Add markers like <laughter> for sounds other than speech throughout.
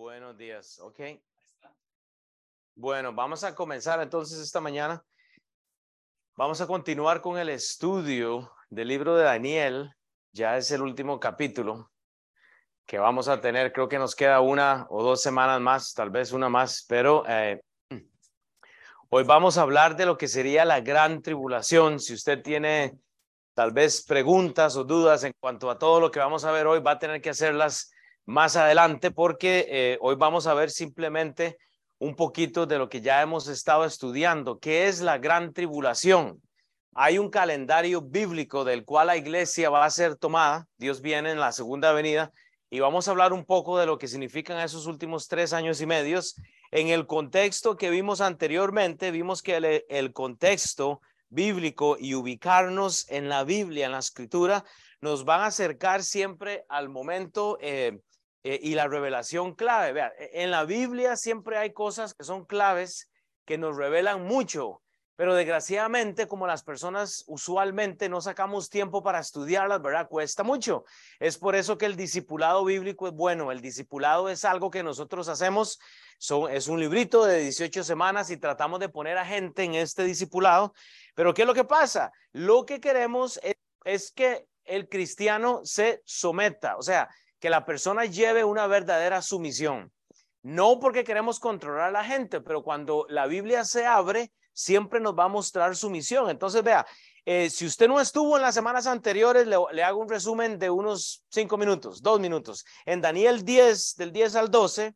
Buenos días, ok. Bueno, vamos a comenzar entonces esta mañana. Vamos a continuar con el estudio del libro de Daniel. Ya es el último capítulo que vamos a tener. Creo que nos queda una o dos semanas más, tal vez una más, pero eh, <clears throat> hoy vamos a hablar de lo que sería la gran tribulación. Si usted tiene tal vez preguntas o dudas en cuanto a todo lo que vamos a ver hoy, va a tener que hacerlas más adelante porque eh, hoy vamos a ver simplemente un poquito de lo que ya hemos estado estudiando, que es la gran tribulación. Hay un calendario bíblico del cual la iglesia va a ser tomada, Dios viene en la segunda venida, y vamos a hablar un poco de lo que significan esos últimos tres años y medios. En el contexto que vimos anteriormente, vimos que el, el contexto bíblico y ubicarnos en la Biblia, en la escritura, nos van a acercar siempre al momento eh, eh, y la revelación clave. Vean, e, en la Biblia siempre hay cosas que son claves que nos revelan mucho, pero desgraciadamente como las personas usualmente no sacamos tiempo para estudiarlas, ¿verdad? Cuesta mucho. Es por eso que el discipulado bíblico es bueno. El discipulado es algo que nosotros hacemos. es un librito de 18 semanas y tratamos de poner a gente en este discipulado. Pero ¿qué es lo que pasa? Lo que queremos es que el cristiano se someta. O sea, que la persona lleve una verdadera sumisión. No porque queremos controlar a la gente, pero cuando la Biblia se abre, siempre nos va a mostrar sumisión. Entonces, vea, eh, si usted no estuvo en las semanas anteriores, le, hago un resumen de unos cinco minutos, dos minutos. En Daniel 10, del 10 al 12,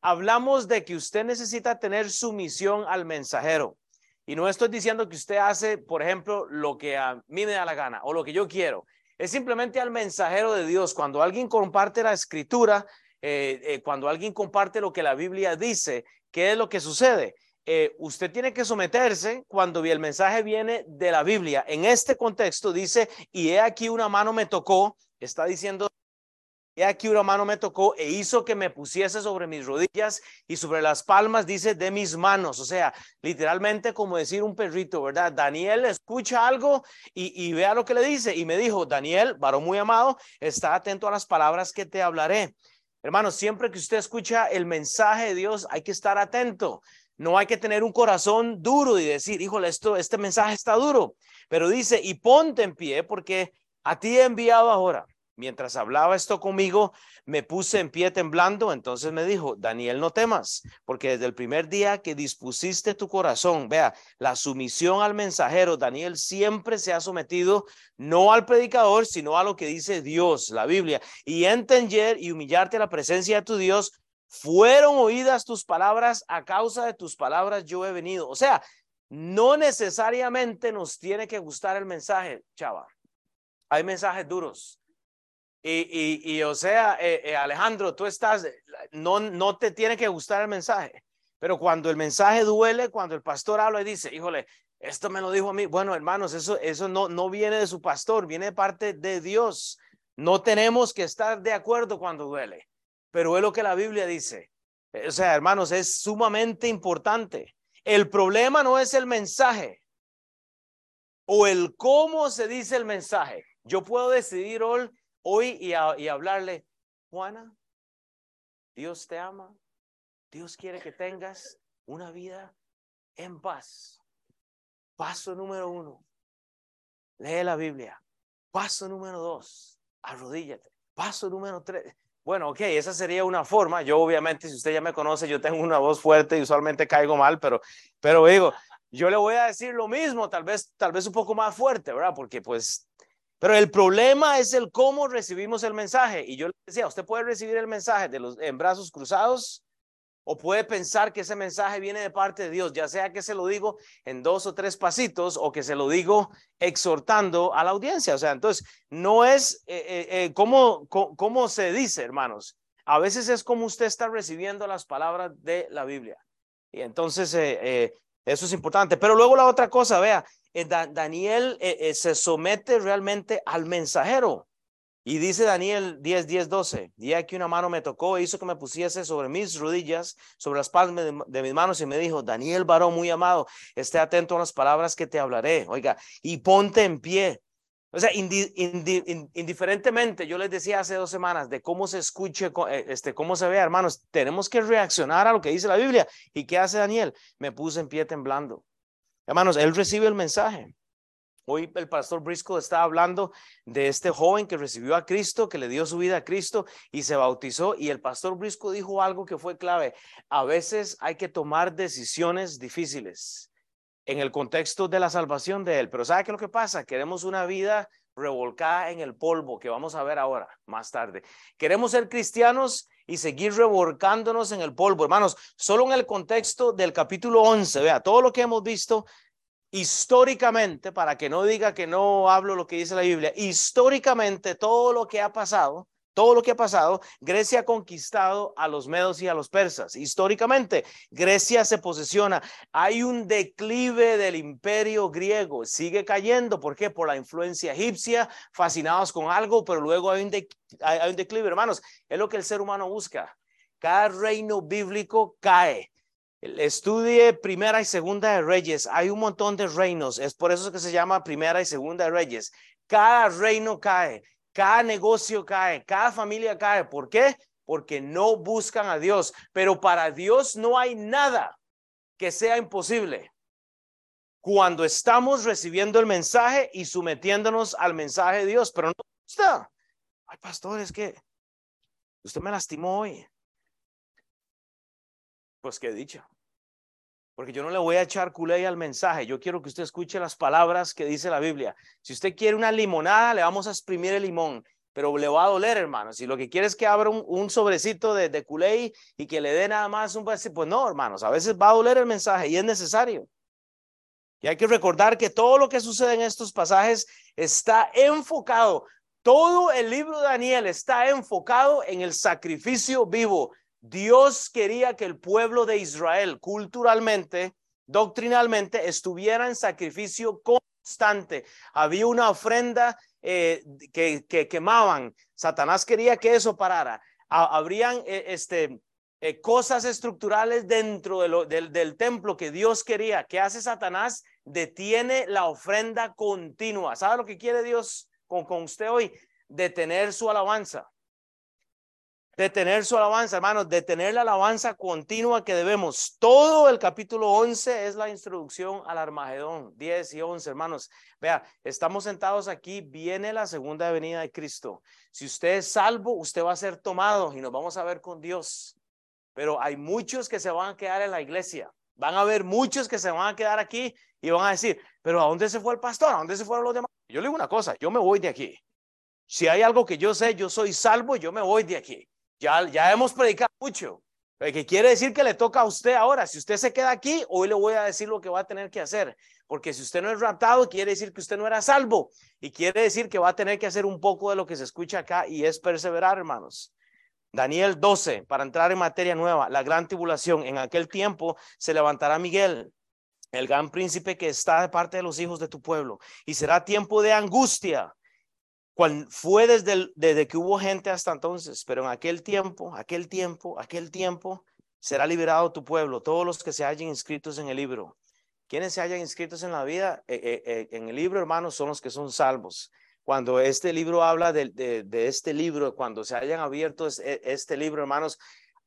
hablamos de que usted necesita tener sumisión al mensajero. Y no estoy diciendo que usted hace, por ejemplo, lo que a mí me da la gana o lo que yo quiero es simplemente al mensajero de Dios. Cuando alguien comparte la escritura, eh, eh, cuando alguien comparte lo que la Biblia dice, ¿qué es lo que sucede? Eh, usted tiene que someterse cuando el mensaje viene de la Biblia. En este contexto dice, y he aquí una mano me tocó, está diciendo y aquí una mano me tocó e hizo que me pusiese sobre mis rodillas y sobre las palmas, dice, de mis manos. O sea, literalmente como decir un perrito, ¿verdad? Daniel escucha algo y, vea lo que le dice. Y me dijo, Daniel, varón muy amado, está atento a las palabras que te hablaré. Hermanos, siempre que usted escucha el mensaje de Dios, hay que estar atento. No hay que tener un corazón duro y decir, híjole, esto, este mensaje está duro. Pero dice, y ponte en pie porque a ti he enviado ahora Mientras hablaba esto conmigo, me puse en pie temblando, entonces me dijo, Daniel, no temas, porque desde el primer día que dispusiste tu corazón, vea, la sumisión al mensajero, Daniel siempre se ha sometido no al predicador, sino a lo que dice Dios, la Biblia, y entender y humillarte a la presencia de tu Dios, fueron oídas tus palabras, a causa de tus palabras yo he venido. O sea, no necesariamente nos tiene que gustar el mensaje, chava. Hay mensajes duros y, y, o sea, eh, eh, Alejandro, tú estás, no, no te tiene que gustar el mensaje, pero cuando el mensaje duele, cuando el pastor habla y dice, híjole, esto me lo dijo a mí, bueno, hermanos, eso, eso no, no viene de su pastor, viene de parte de Dios. No tenemos que estar de acuerdo cuando duele, pero es lo que la Biblia dice. O sea, hermanos, es sumamente importante. El problema no es el mensaje o el cómo se dice el mensaje. Yo puedo decidir hoy hoy y, hablarle, Juana, Dios te ama, Dios quiere que tengas una vida en paz. Paso número uno, lee la Biblia. Paso número dos, arrodíllate. Paso número tres. Bueno, ok, esa sería una forma. Yo obviamente, si usted ya me conoce, yo tengo una voz fuerte y usualmente caigo mal, pero, pero digo, yo le voy a decir lo mismo, tal vez, tal vez un poco más fuerte, ¿verdad? Porque pues pero el problema es el cómo recibimos el mensaje. Y yo le decía, usted puede recibir el mensaje de los, en brazos cruzados o puede pensar que ese mensaje viene de parte de Dios, ya sea que se lo digo en dos o tres pasitos o que se lo digo exhortando a la audiencia. O sea, entonces, no es eh, eh, eh como, se dice, hermanos. A veces es como usted está recibiendo las palabras de la Biblia. Y entonces, eh, eso es importante. Pero luego la otra cosa, vea, eh, Daniel eh, eh, se somete realmente al mensajero. Y dice Daniel 10, 10, 12, y aquí una mano me tocó e hizo que me pusiese sobre mis rodillas, sobre las palmas de, mis manos y me dijo, Daniel, varón muy amado, esté atento a las palabras que te hablaré, oiga, y ponte en pie, O sea, indiferentemente, yo les decía hace dos semanas de cómo se escuche, eh, este, cómo se ve, hermanos, tenemos que reaccionar a lo que dice la Biblia. ¿Y qué hace Daniel? Me puse en pie temblando. Hermanos, él recibe el mensaje. Hoy el pastor Briscoe está hablando de este joven que recibió a Cristo, que le dio su vida a Cristo y se bautizó. Y el pastor Briscoe dijo algo que fue clave. A veces hay que tomar decisiones difíciles en el contexto de la salvación de Él. Pero ¿sabe qué es lo que pasa? Queremos una vida revolcada en el polvo, que vamos a ver ahora, más tarde. Queremos ser cristianos y seguir revolcándonos en el polvo. Hermanos, solo en el contexto del capítulo 11, vea, todo lo que hemos visto históricamente, para que no diga que no hablo lo que dice la Biblia, históricamente todo lo que ha pasado todo lo que ha pasado, Grecia ha conquistado a los medos y a los persas. Históricamente, Grecia se posesiona. Hay un declive del imperio griego, sigue cayendo. ¿Por qué? Por la influencia egipcia, fascinados con algo, pero luego hay un, hay un declive. Hermanos, es lo que el ser humano busca. Cada reino bíblico cae. Estudie primera y segunda de reyes. Hay un montón de reinos. Es por eso que se llama primera y segunda de reyes. Cada reino cae. Cada negocio cae, cada familia cae. ¿Por qué? Porque no buscan a Dios. Pero para Dios no hay nada que sea imposible. Cuando estamos recibiendo el mensaje y sometiéndonos al mensaje de Dios, pero no gusta. Ay, pastor, es que usted me lastimó hoy. Pues qué dicho. Porque yo no le voy a echar culé al mensaje. Yo quiero que usted escuche las palabras que dice la Biblia. Si usted quiere una limonada, le vamos a exprimir el limón, pero le va a doler, hermano. Si lo que quiere es que abra un, sobrecito de, de culé y que le dé nada más un pues no, hermanos, a veces va a doler el mensaje y es necesario. Y hay que recordar que todo lo que sucede en estos pasajes está enfocado, todo el libro de Daniel está enfocado en el sacrificio vivo Dios quería que el pueblo de Israel culturalmente, doctrinalmente, estuviera en sacrificio constante. Había una ofrenda eh, que, quemaban. Satanás quería que eso parara. habrían eh, este, eh, cosas estructurales dentro del, templo que Dios quería. ¿Qué hace Satanás? Detiene la ofrenda continua. ¿Sabe lo que quiere Dios con, con usted hoy? Detener su alabanza detener su alabanza, hermanos, detener la alabanza continua que debemos. Todo el capítulo 11 es la introducción al Armagedón, 10 y 11, hermanos. Vea, estamos sentados aquí, viene la segunda venida de Cristo. Si usted es salvo, usted va a ser tomado y nos vamos a ver con Dios. Pero hay muchos que se van a quedar en la iglesia. Van a haber muchos que se van a quedar aquí y van a decir, pero ¿a dónde se fue el pastor? ¿A dónde se fueron los demás? Yo le digo una cosa, yo me voy de aquí. Si hay algo que yo sé, yo soy salvo, yo me voy de aquí. Ya, hemos predicado mucho. Que quiere decir que le toca a usted ahora. Si usted se queda aquí, hoy le voy a decir lo que va a tener que hacer. Porque si usted no es raptado, quiere decir que usted no era salvo. Y quiere decir que va a tener que hacer un poco de lo que se escucha acá y es perseverar, hermanos. Daniel 12, para entrar en materia nueva, la gran tribulación. En aquel tiempo se levantará Miguel, el gran príncipe que está de parte de los hijos de tu pueblo. Y será tiempo de angustia cual fue desde, que hubo gente hasta entonces, pero en aquel tiempo, aquel tiempo, aquel tiempo, será liberado tu pueblo, todos los que se hayan inscritos en el libro. Quienes se hayan inscritos en la vida, eh, eh, eh, en el libro, hermanos, son los que son salvos. Cuando este libro habla de, este libro, cuando se hayan abierto este, este libro, hermanos,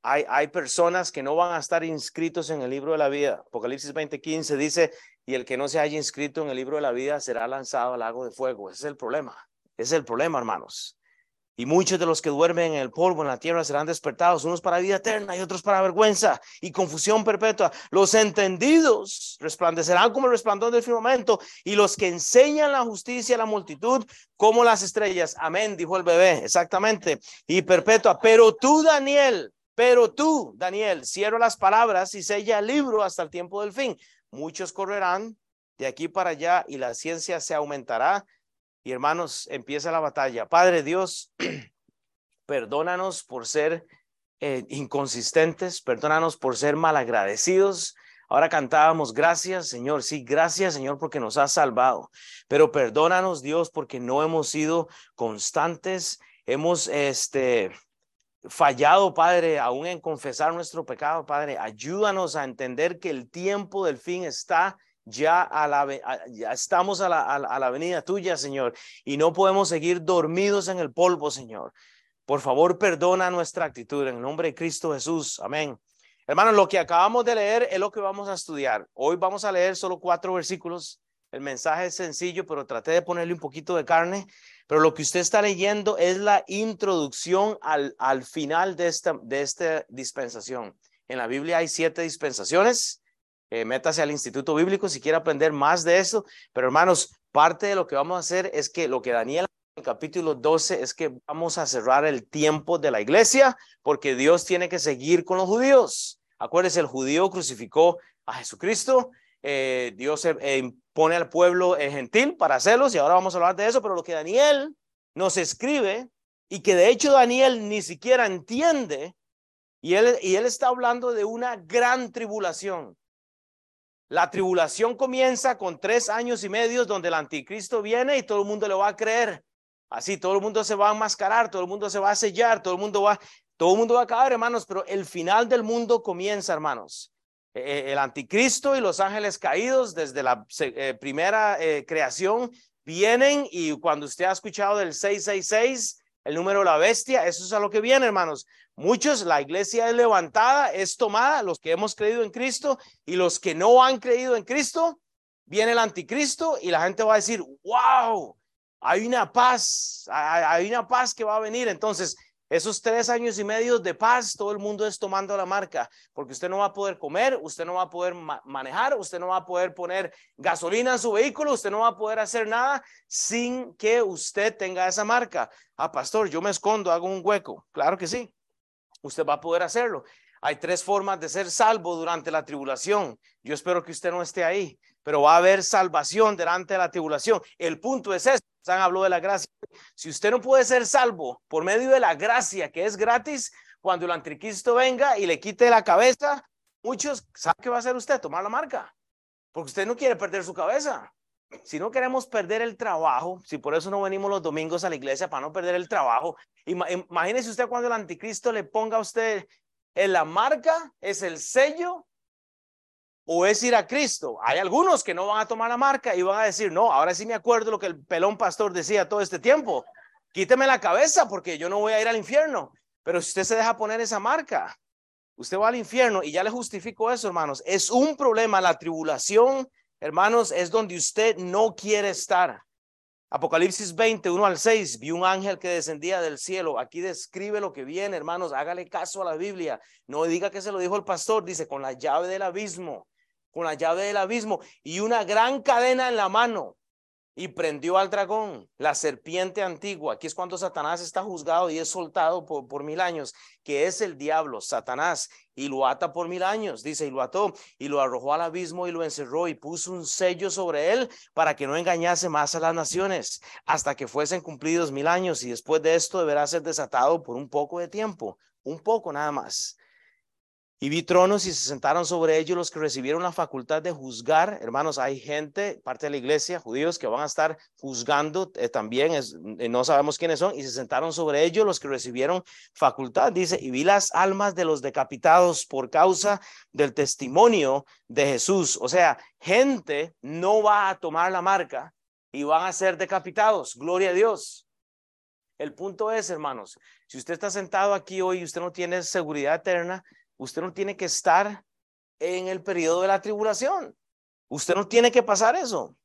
hay, hay, personas que no van a estar inscritos en el libro de la vida. Apocalipsis 20:15 dice, y el que no se haya inscrito en el libro de la vida será lanzado al lago de fuego. Ese es el problema. Es el problema, hermanos. Y muchos de los que duermen en el polvo en la tierra serán despertados, unos para vida eterna y otros para vergüenza y confusión perpetua. Los entendidos resplandecerán como el resplandor del firmamento y los que enseñan la justicia a la multitud como las estrellas. Amén, dijo el bebé, exactamente. Y perpetua. Pero tú, Daniel, pero tú, Daniel, cierra las palabras y sella el libro hasta el tiempo del fin. Muchos correrán de aquí para allá y la ciencia se aumentará y hermanos, empieza la batalla. Padre Dios, <clears throat> perdónanos por ser eh, inconsistentes, perdónanos por ser malagradecidos. Ahora cantábamos, gracias Señor, sí, gracias Señor porque nos has salvado, pero perdónanos Dios porque no hemos sido constantes, hemos este, fallado, Padre, aún en confesar nuestro pecado, Padre. Ayúdanos a entender que el tiempo del fin está ya, a la, ya estamos a la, a la avenida tuya, Señor, y no podemos seguir dormidos en el polvo, Señor. Por favor, perdona nuestra actitud en el nombre de Cristo Jesús. Amén. Hermanos, lo que acabamos de leer es lo que vamos a estudiar. Hoy vamos a leer solo cuatro versículos. El mensaje es sencillo, pero traté de ponerle un poquito de carne. Pero lo que usted está leyendo es la introducción al, al final de esta, de esta dispensación. En la Biblia hay siete dispensaciones. Eh, métase al Instituto Bíblico si quiere aprender más de eso. Pero hermanos, parte de lo que vamos a hacer es que lo que Daniel el capítulo 12 es que vamos a cerrar el tiempo de la iglesia porque Dios tiene que seguir con los judíos. Acuérdense, el judío crucificó a Jesucristo. Eh, Dios eh, pone al pueblo gentil para hacerlos y ahora vamos a hablar de eso, pero lo que Daniel nos escribe y que de hecho Daniel ni siquiera entiende y él, y él está hablando de una gran tribulación. La tribulación comienza con tres años y medio donde el anticristo viene y todo el mundo le va a creer. Así, todo el mundo se va a enmascarar, todo el mundo se va a sellar, todo el mundo va, todo el mundo va a caer, hermanos, pero el final del mundo comienza, hermanos. E, e, el anticristo y los ángeles caídos desde la eh, primera eh, creación vienen y cuando usted ha escuchado del 666, el número de la bestia, eso es a lo que viene, hermanos. Muchos, la iglesia es levantada, es tomada, los que hemos creído en Cristo y los que no han creído en Cristo, viene el anticristo y la gente va a decir, wow, hay una paz, hay una paz que va a venir. Entonces, esos tres años y medio de paz, todo el mundo es tomando la marca, porque usted no va a poder comer, usted no va a poder manejar, usted no va a poder poner gasolina en su vehículo, usted no va a poder hacer nada sin que usted tenga esa marca. Ah, pastor, yo me escondo, hago un hueco. Claro que sí, usted va a poder hacerlo. Hay tres formas de ser salvo durante la tribulación. Yo espero que usted no esté ahí, pero va a haber salvación durante la tribulación. El punto es este. San habló de la gracia. Si usted no puede ser salvo por medio de la gracia que es gratis, cuando el anticristo venga y le quite la cabeza, muchos, ¿saben qué va a hacer usted? Tomar la marca. Porque usted no quiere perder su cabeza. Si no queremos perder el trabajo, si por eso no venimos los domingos a la iglesia para no perder el trabajo, imagínese usted cuando el anticristo le ponga a usted en la marca, es el sello o es ir a Cristo. Hay algunos que no van a tomar la marca y van a decir, no, ahora sí me acuerdo lo que el pelón pastor decía todo este tiempo. Quíteme la cabeza porque yo no voy a ir al infierno. Pero si usted se deja poner esa marca, usted va al infierno y ya le justifico eso, hermanos. Es un problema. La tribulación, hermanos, es donde usted no quiere estar. Apocalipsis 20, 1 al 6, vi un ángel que descendía del cielo. Aquí describe lo que viene, hermanos. Hágale caso a la Biblia. No diga que se lo dijo el pastor. Dice, con la llave del abismo con la llave del abismo y una gran cadena en la mano y prendió al dragón, la serpiente antigua. Aquí es cuando Satanás está juzgado y es soltado por, mil años, que es el diablo, Satanás, y lo ata por mil años, dice, y lo ató, y lo arrojó al abismo y lo encerró y puso un sello sobre él para que no engañase más a las naciones, hasta que fuesen cumplidos mil años, y después de esto deberá ser desatado por un poco de tiempo, un poco nada más. Y vi tronos y se sentaron sobre ellos los que recibieron la facultad de juzgar. Hermanos, hay gente, parte de la iglesia, judíos, que van a estar juzgando eh, también, es, eh, no sabemos quiénes son, y se sentaron sobre ellos los que recibieron facultad. Dice, y vi las almas de los decapitados por causa del testimonio de Jesús. O sea, gente no va a tomar la marca y van a ser decapitados. Gloria a Dios. El punto es, hermanos, si usted está sentado aquí hoy y usted no tiene seguridad eterna, Usted no tiene que estar en el periodo de la tribulación. Usted no tiene que pasar eso.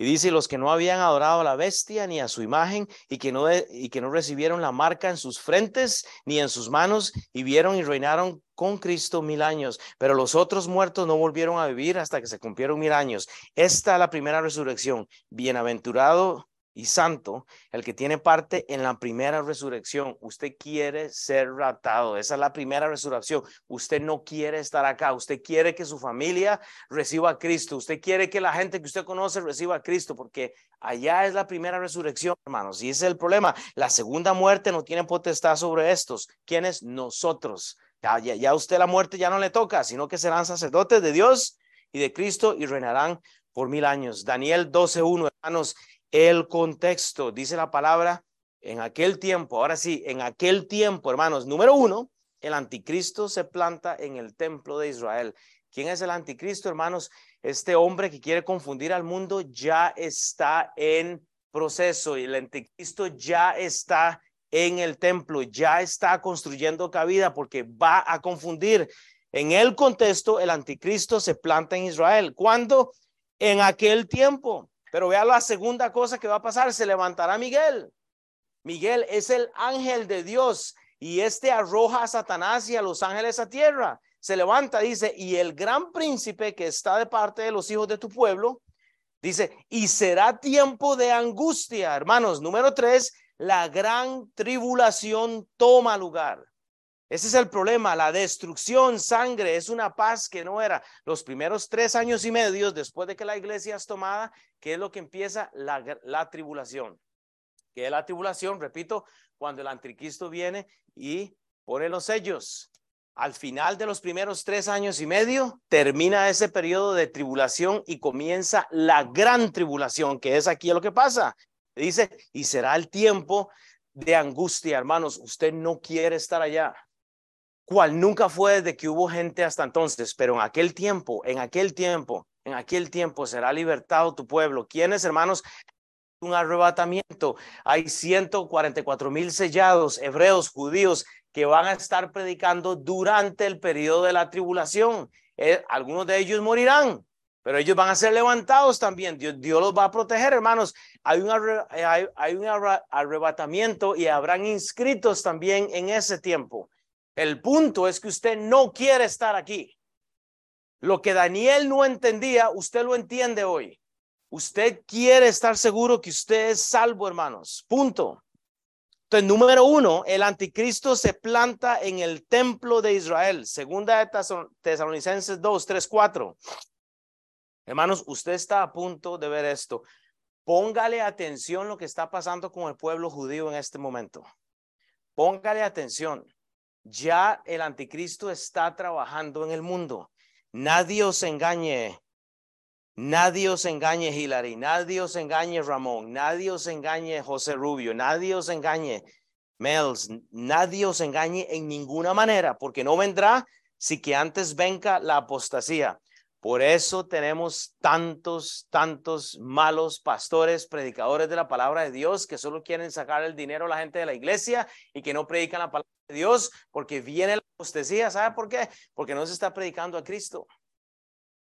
Y dice, los que no habían adorado a la bestia ni a su imagen y que, no, y que no recibieron la marca en sus frentes ni en sus manos y vieron y reinaron con Cristo mil años. Pero los otros muertos no volvieron a vivir hasta que se cumplieron mil años. Esta es la primera resurrección. Bienaventurado y santo, el que tiene parte en la primera resurrección. Usted quiere ser raptado. Esa es la primera resurrección. Usted no quiere estar acá. Usted quiere que su familia reciba a Cristo. Usted quiere que la gente que usted conoce reciba a Cristo, porque allá es la primera resurrección, hermanos. Y ese es el problema. La segunda muerte no tiene potestad sobre estos. ¿Quiénes? Nosotros. Ya, ya, ya usted la muerte ya no le toca, sino que serán sacerdotes de Dios y de Cristo y reinarán por mil años. Daniel 12.1, hermanos, el contexto, dice la palabra, en aquel tiempo, ahora sí, en aquel tiempo, hermanos, número uno, el anticristo se planta en el templo de Israel. ¿Quién es el anticristo, hermanos? Este hombre que quiere confundir al mundo ya está en proceso y el anticristo ya está en el templo, ya está construyendo cabida porque va a confundir. En el contexto, el anticristo se planta en Israel. ¿Cuándo? En aquel tiempo. Pero vea la segunda cosa que va a pasar, se levantará Miguel. Miguel es el ángel de Dios y este arroja a Satanás y a los ángeles a tierra. Se levanta, dice, y el gran príncipe que está de parte de los hijos de tu pueblo, dice, y será tiempo de angustia. Hermanos, número tres, la gran tribulación toma lugar. Ese es el problema, la destrucción, sangre, es una paz que no era. Los primeros tres años y medio después de que la iglesia es tomada, que es lo que empieza la, la tribulación. Que es la tribulación, repito, cuando el anticristo viene y pone los sellos. Al final de los primeros tres años y medio, termina ese periodo de tribulación y comienza la gran tribulación, que es aquí lo que pasa. Dice, y será el tiempo de angustia, hermanos. Usted no quiere estar allá. Cual nunca fue desde que hubo gente hasta entonces, pero en aquel tiempo, en aquel tiempo, en aquel tiempo será libertado tu pueblo. ¿Quiénes, hermanos? Un arrebatamiento. Hay 144 mil sellados, hebreos, judíos, que van a estar predicando durante el periodo de la tribulación. Eh, algunos de ellos morirán, pero ellos van a ser levantados también. Dios, Dios los va a proteger, hermanos. Hay un, hay, hay un arrebatamiento y habrán inscritos también en ese tiempo. El punto es que usted no quiere estar aquí. Lo que Daniel no entendía, usted lo entiende hoy. Usted quiere estar seguro que usted es salvo, hermanos. Punto. Entonces, número uno, el anticristo se planta en el templo de Israel. Segunda de Tesalonicenses 2, 3, 4. Hermanos, usted está a punto de ver esto. Póngale atención lo que está pasando con el pueblo judío en este momento. Póngale atención. Ya el anticristo está trabajando en el mundo. Nadie os engañe. Nadie os engañe Hilary, nadie os engañe Ramón, nadie os engañe José Rubio, nadie os engañe Mels, nadie os engañe en ninguna manera, porque no vendrá si que antes venga la apostasía. Por eso tenemos tantos, tantos malos pastores, predicadores de la palabra de Dios que solo quieren sacar el dinero a la gente de la iglesia y que no predican la palabra de Dios porque viene la apostasía. ¿Sabe por qué? Porque no se está predicando a Cristo.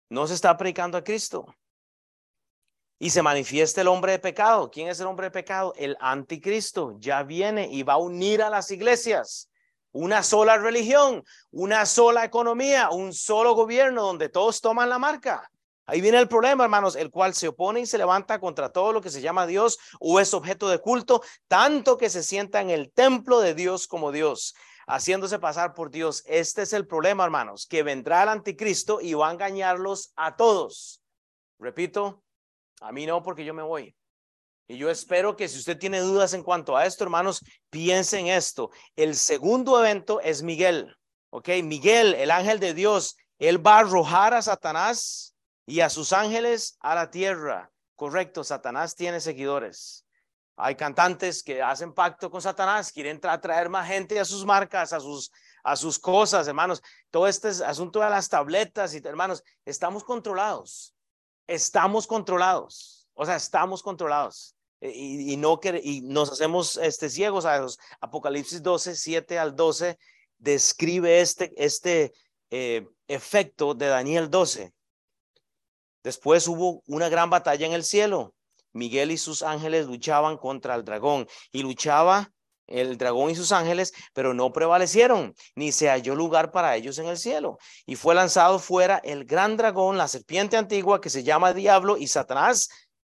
No se está predicando a Cristo. Y se manifiesta el hombre de pecado. ¿Quién es el hombre de pecado? El anticristo. Ya viene y va a unir a las iglesias una sola religión, una sola economía, un solo gobierno donde todos toman la marca. Ahí viene el problema, hermanos, el cual se opone y se levanta contra todo lo que se llama Dios o es objeto de culto, tanto que se sienta en el templo de Dios como Dios, haciéndose pasar por Dios. Este es el problema, hermanos, que vendrá el anticristo y va a engañarlos a todos. Repito, a mí no, porque yo me voy. Y yo espero que si usted tiene dudas en cuanto a esto, hermanos, piensen esto. El segundo evento es Miguel. ¿Ok? Miguel, el ángel de Dios, él va a arrojar a Satanás y a sus ángeles a la tierra. Correcto, Satanás tiene seguidores. Hay cantantes que hacen pacto con Satanás, quieren traer más gente a sus marcas, a sus, a sus cosas, hermanos. Todo este asunto de las tabletas y hermanos, estamos controlados. Estamos controlados. O sea, estamos controlados. Y, no y nos hacemos este, ciegos a esos. Apocalipsis 12, 7 al 12 describe este, este eh, efecto de Daniel 12. Después hubo una gran batalla en el cielo. Miguel y sus ángeles luchaban contra el dragón y luchaba el dragón y sus ángeles, pero no prevalecieron, ni se halló lugar para ellos en el cielo. Y fue lanzado fuera el gran dragón, la serpiente antigua que se llama Diablo y Satanás,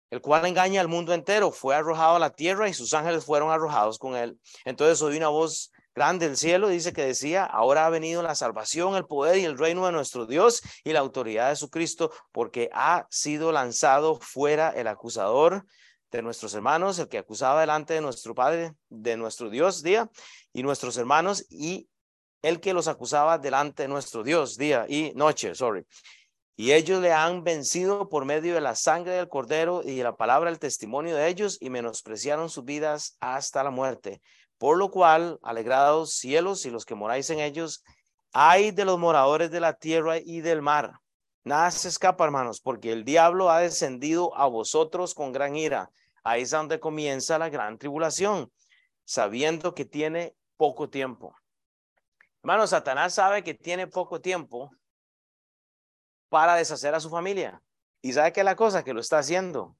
el cual engaña al mundo entero, fue arrojado a la tierra y sus ángeles fueron arrojados con él. Entonces oí una voz grande del cielo, dice que decía, ahora ha venido la salvación, el poder y el reino de nuestro Dios y la autoridad de su Cristo, porque ha sido lanzado fuera el acusador de nuestros hermanos, el que acusaba delante de nuestro Padre, de nuestro Dios, día, y nuestros hermanos, y el que los acusaba delante de nuestro Dios, día y noche, sorry. Y ellos le han vencido por medio de la sangre del cordero y de la palabra del testimonio de ellos y menospreciaron sus vidas hasta la muerte. Por lo cual, alegrados cielos y los que moráis en ellos, Hay de los moradores de la tierra y del mar. Nada se escapa, hermanos, porque el diablo ha descendido a vosotros con gran ira. Ahí es donde comienza la gran tribulación, sabiendo que tiene poco tiempo. Hermanos, Satanás sabe que tiene poco tiempo para deshacer a su familia. Y sabe que la cosa que lo está haciendo.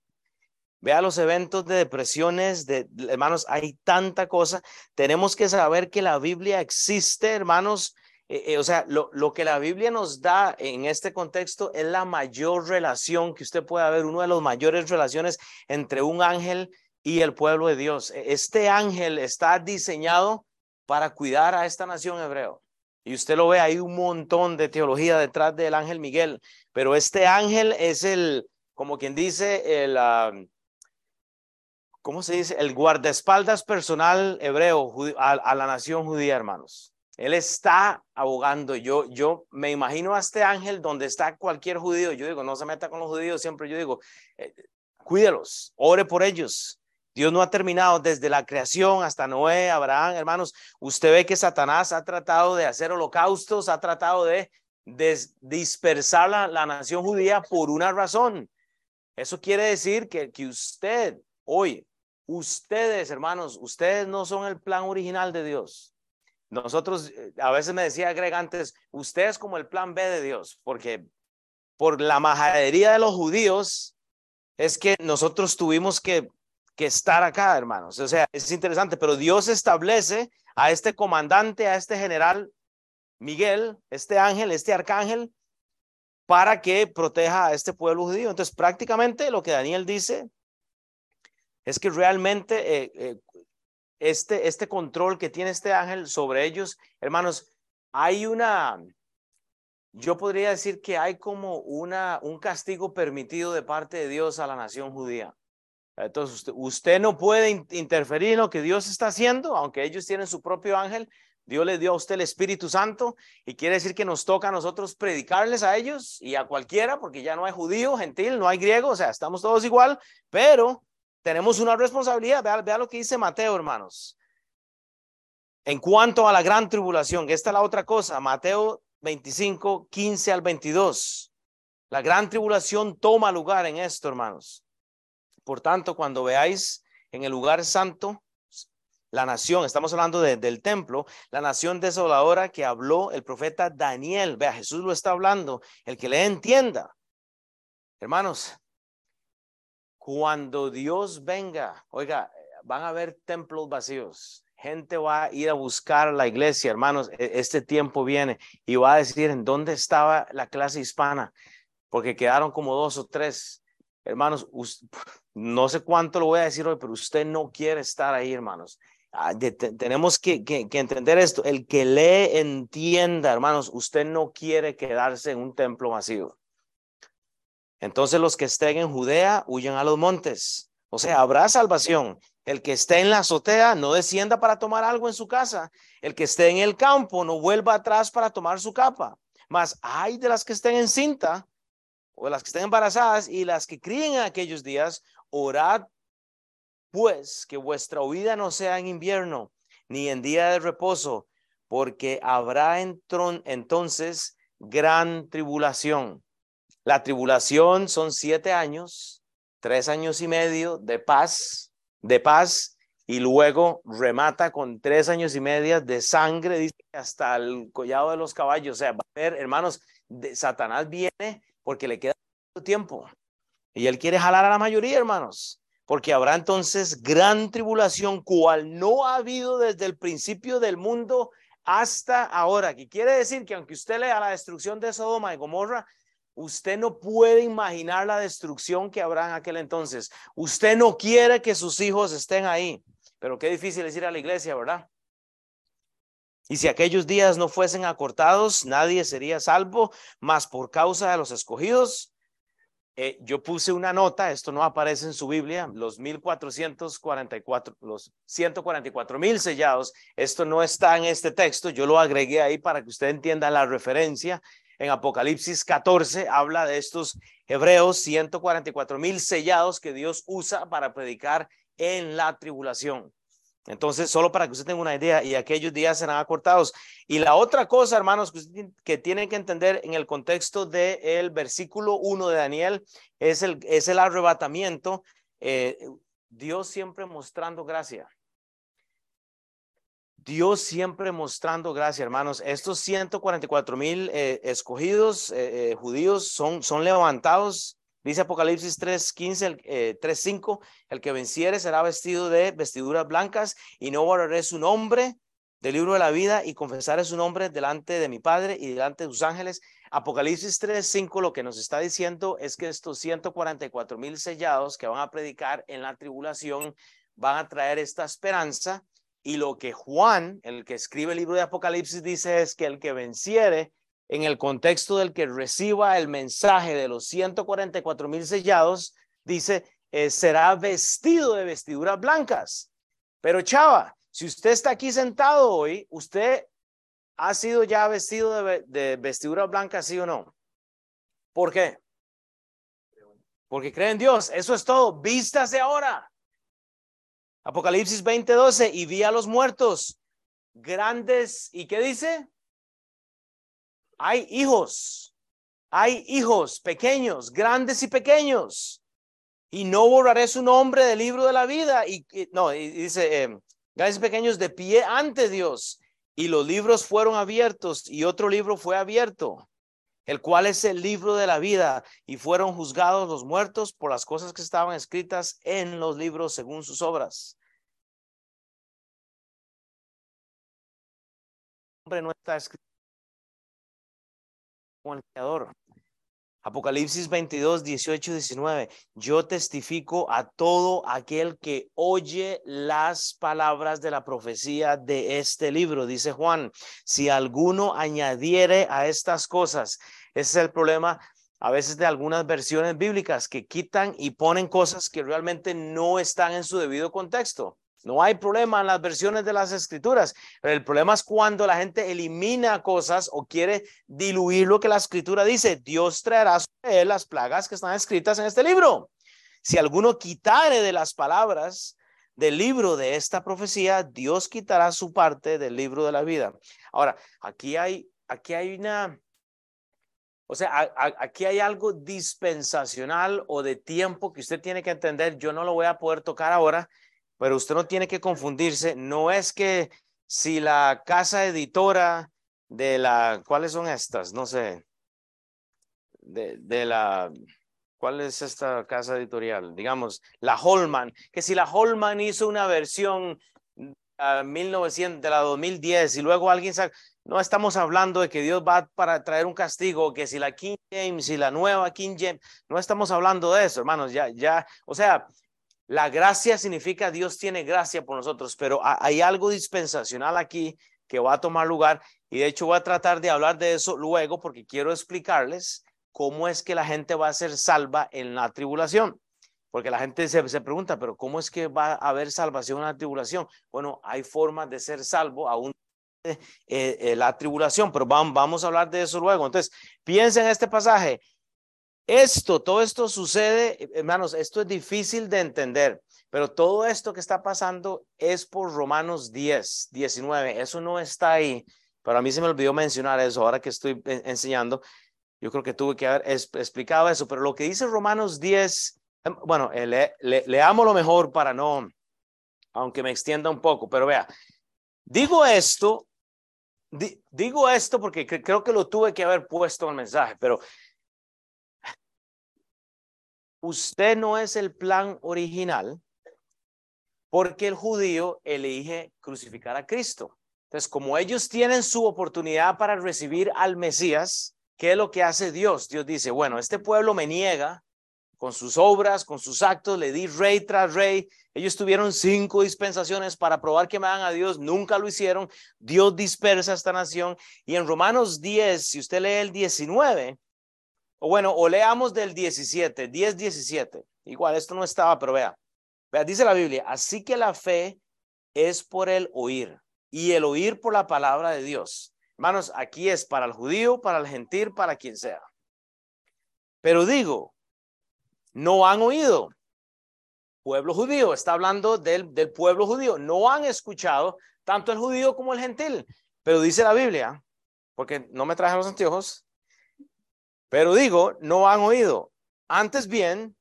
Vea los eventos de depresiones, de hermanos, hay tanta cosa. Tenemos que saber que la Biblia existe, hermanos. Eh, eh, o sea, lo, que la Biblia nos da en este contexto es la mayor relación que usted pueda ver, una de las mayores relaciones entre un ángel y el pueblo de Dios. E, este ángel está diseñado para cuidar a esta nación hebreo. Y usted lo ve, hay un montón de teología detrás del ángel Miguel, pero este ángel es el, como quien dice, el, ¿cómo se dice? El guardaespaldas personal hebreo a, la nación judía, hermanos. Él está abogando. Yo, yo me imagino a este ángel donde está cualquier judío. Yo digo, no se meta con los judíos. Siempre yo digo, eh, cuídelos, ore por ellos. Dios no ha terminado desde la creación hasta Noé, Abraham, hermanos. Usted ve que Satanás ha tratado de hacer holocaustos, ha tratado de, dispersar la, la, nación judía por una razón. Eso quiere decir que, que usted hoy Ustedes, hermanos, ustedes no son el plan original de Dios. Nosotros, eh, a veces me decía Greg antes, ustedes como el plan B de Dios, porque por la majadería de los judíos es que nosotros tuvimos que, que estar acá, hermanos. O sea, es interesante, pero Dios establece a este comandante, a este general Miguel, este ángel, este arcángel, para que proteja a este pueblo judío. Entonces, prácticamente lo que Daniel dice es que realmente eh, eh, este, este control que tiene este ángel sobre ellos, hermanos, hay una, yo podría decir que hay como una, un castigo permitido de parte de Dios a la nación judía. Entonces, usted, no puede interferir en lo que Dios está haciendo, aunque ellos tienen su propio ángel. Dios le dio a usted el Espíritu Santo y quiere decir que nos toca a nosotros predicarles a ellos y a cualquiera, porque ya no hay judío, gentil, no hay griego, o sea, estamos todos igual, pero tenemos una responsabilidad. Vea, lo que dice Mateo, hermanos. En cuanto a la gran tribulación, esta es la otra cosa, Mateo 25, 15 al 22. La gran tribulación toma lugar en esto, hermanos. Por tanto, cuando veáis en el lugar santo, la nación, estamos hablando del templo, la nación desoladora que habló el profeta Daniel. Vea, Jesús lo está hablando, el que le entienda. Hermanos, cuando Dios venga, oiga, van a haber templos vacíos. Gente va a ir a buscar la iglesia, hermanos. E, este tiempo viene y va a decir en dónde estaba la clase hispana, porque quedaron como dos o tres. Hermanos, no sé cuánto lo voy a decir hoy, pero usted no quiere estar ahí, hermanos. Ah, tenemos que, entender esto. El que le entienda, hermanos, usted no quiere quedarse en un templo vacío. Entonces los que estén en Judea huyen a los montes. O sea, habrá salvación. El que esté en la azotea no descienda para tomar algo en su casa. El que esté en el campo no vuelva atrás para tomar su capa. Mas hay de las que estén en cinta o las que estén embarazadas y las que críen en aquellos días, orad pues que vuestra huida no sea en invierno ni en día de reposo, porque habrá entonces gran tribulación la tribulación son siete años, tres años y medio de paz, de paz, y luego remata con tres años y medio de sangre, dice hasta el collado de los caballos. O sea, va a ver, hermanos, de, Satanás viene porque le queda tiempo y él quiere jalar a la mayoría, hermanos, porque habrá entonces gran tribulación, cual no ha habido desde el principio del mundo hasta ahora, que quiere decir que aunque usted lea la destrucción de Sodoma y Gomorra, Usted no puede imaginar la destrucción que habrá en aquel entonces. Usted no quiere que sus hijos estén ahí, pero qué difícil es ir a la iglesia, ¿verdad? Y si aquellos días no fuesen acortados, nadie sería salvo, más por causa de los escogidos. Eh, yo puse una nota, esto no aparece en su Biblia, los 1444, los 144 mil sellados, esto no está en este texto, yo lo agregué ahí para que usted entienda la referencia en Apocalipsis 14 habla de estos hebreos 144 mil sellados que Dios usa para predicar en la tribulación. Entonces, solo para que usted tenga una idea, y aquellos días serán acortados. Y la otra cosa, hermanos, que, que tienen que entender en el contexto del versículo 1 de Daniel es el, es el arrebatamiento. Eh, Dios siempre mostrando gracia. Dios siempre mostrando gracia, hermanos. Estos 144 mil eh, escogidos eh, judíos son, son levantados Dice Apocalipsis 3:15, eh, 3:5, el que venciere será vestido de vestiduras blancas y no borraré su nombre del libro de la vida y confesaré su nombre delante de mi Padre y delante de sus ángeles. Apocalipsis 3:5 lo que nos está diciendo es que estos 144 mil sellados que van a predicar en la tribulación van a traer esta esperanza y lo que Juan, el que escribe el libro de Apocalipsis, dice es que el que venciere en el contexto del que reciba el mensaje de los 144 mil sellados, dice, eh, será vestido de vestiduras blancas. Pero chava, si usted está aquí sentado hoy, usted ha sido ya vestido de, de vestiduras blancas, sí o no. ¿Por qué? Porque cree en Dios. Eso es todo. Vístase ahora. Apocalipsis 20:12 y vi a los muertos grandes. ¿Y qué dice? Hay hijos, hay hijos pequeños, grandes y pequeños. Y no borraré su nombre del libro de la vida. Y, no, y dice, eh, grandes y pequeños de pie ante Dios. Y los libros fueron abiertos y otro libro fue abierto, el cual es el libro de la vida. Y fueron juzgados los muertos por las cosas que estaban escritas en los libros según sus obras. Hombre, no está escrito el Creador. Apocalipsis 22, 18 y 19. Yo testifico a todo aquel que oye las palabras de la profecía de este libro, dice Juan. Si alguno añadiere a estas cosas, ese es el problema a veces de algunas versiones bíblicas que quitan y ponen cosas que realmente no están en su debido contexto. No hay problema en las versiones de las escrituras. Pero el problema es cuando la gente elimina cosas o quiere diluir lo que la escritura dice. Dios traerá las plagas que están escritas en este libro. Si alguno quitare de las palabras del libro de esta profecía, Dios quitará su parte del libro de la vida. Ahora, aquí hay, aquí hay una, o sea, aquí hay algo dispensacional o de tiempo que usted tiene que entender. Yo no lo voy a poder tocar ahora pero usted no tiene que confundirse. No es que si la casa editora de la, ¿cuáles son estas? No sé. De, la, ¿cuál es esta casa editorial? Digamos, la Holman, que si la Holman hizo una versión a 1900, de la 2010 y luego alguien sabe, no estamos hablando de que Dios va para traer un castigo, que si la King James y la nueva King James, no estamos hablando de eso, hermanos, ya, ya, o sea, la gracia significa Dios tiene gracia por nosotros, pero hay algo dispensacional aquí que va a tomar lugar y de hecho voy a tratar de hablar de eso luego porque quiero explicarles cómo es que la gente va a ser salva en la tribulación. Porque la gente se, se pregunta, pero ¿cómo es que va a haber salvación en la tribulación? Bueno, hay formas de ser salvo aún eh, eh, la tribulación, pero vamos, vamos a hablar de eso luego. Entonces, piensen en este pasaje. Esto, todo esto sucede, hermanos, esto es difícil de entender, pero todo esto que está pasando es por Romanos 10, 19. Eso no está ahí, pero a mí se me olvidó mencionar eso ahora que estoy enseñando. Yo creo que tuve que haber explicado eso, pero lo que dice Romanos 10, em, bueno, eh, le, le, leamos lo mejor para no, aunque me extienda un poco, pero vea, digo esto, digo esto porque creo que lo tuve que haber puesto en el mensaje, pero usted no es el plan original porque el judío elige crucificar a Cristo. Entonces, como ellos tienen su oportunidad para recibir al Mesías, ¿qué es lo que hace Dios? Dios dice, bueno, este pueblo me niega con sus obras, con sus actos, le di rey tras rey. Ellos tuvieron cinco dispensaciones para probar que me dan a Dios, nunca lo hicieron. Dios dispersa esta nación. Y en Romanos 10, si usted lee el 19, o bueno, o leamos del 17, 10, 17. Igual, esto no estaba, pero vea. Vea, dice la Biblia, así que la fe es por el oír y el oír por la palabra de Dios. Hermanos, aquí es para el judío, para el gentil, para quien sea. Pero digo, no han oído. pueblo judío, está hablando del, del pueblo judío. No han escuchado tanto el judío como el gentil, pero dice la Biblia, porque no me traje los anteojos, pero digo, no han oído. Antes bien,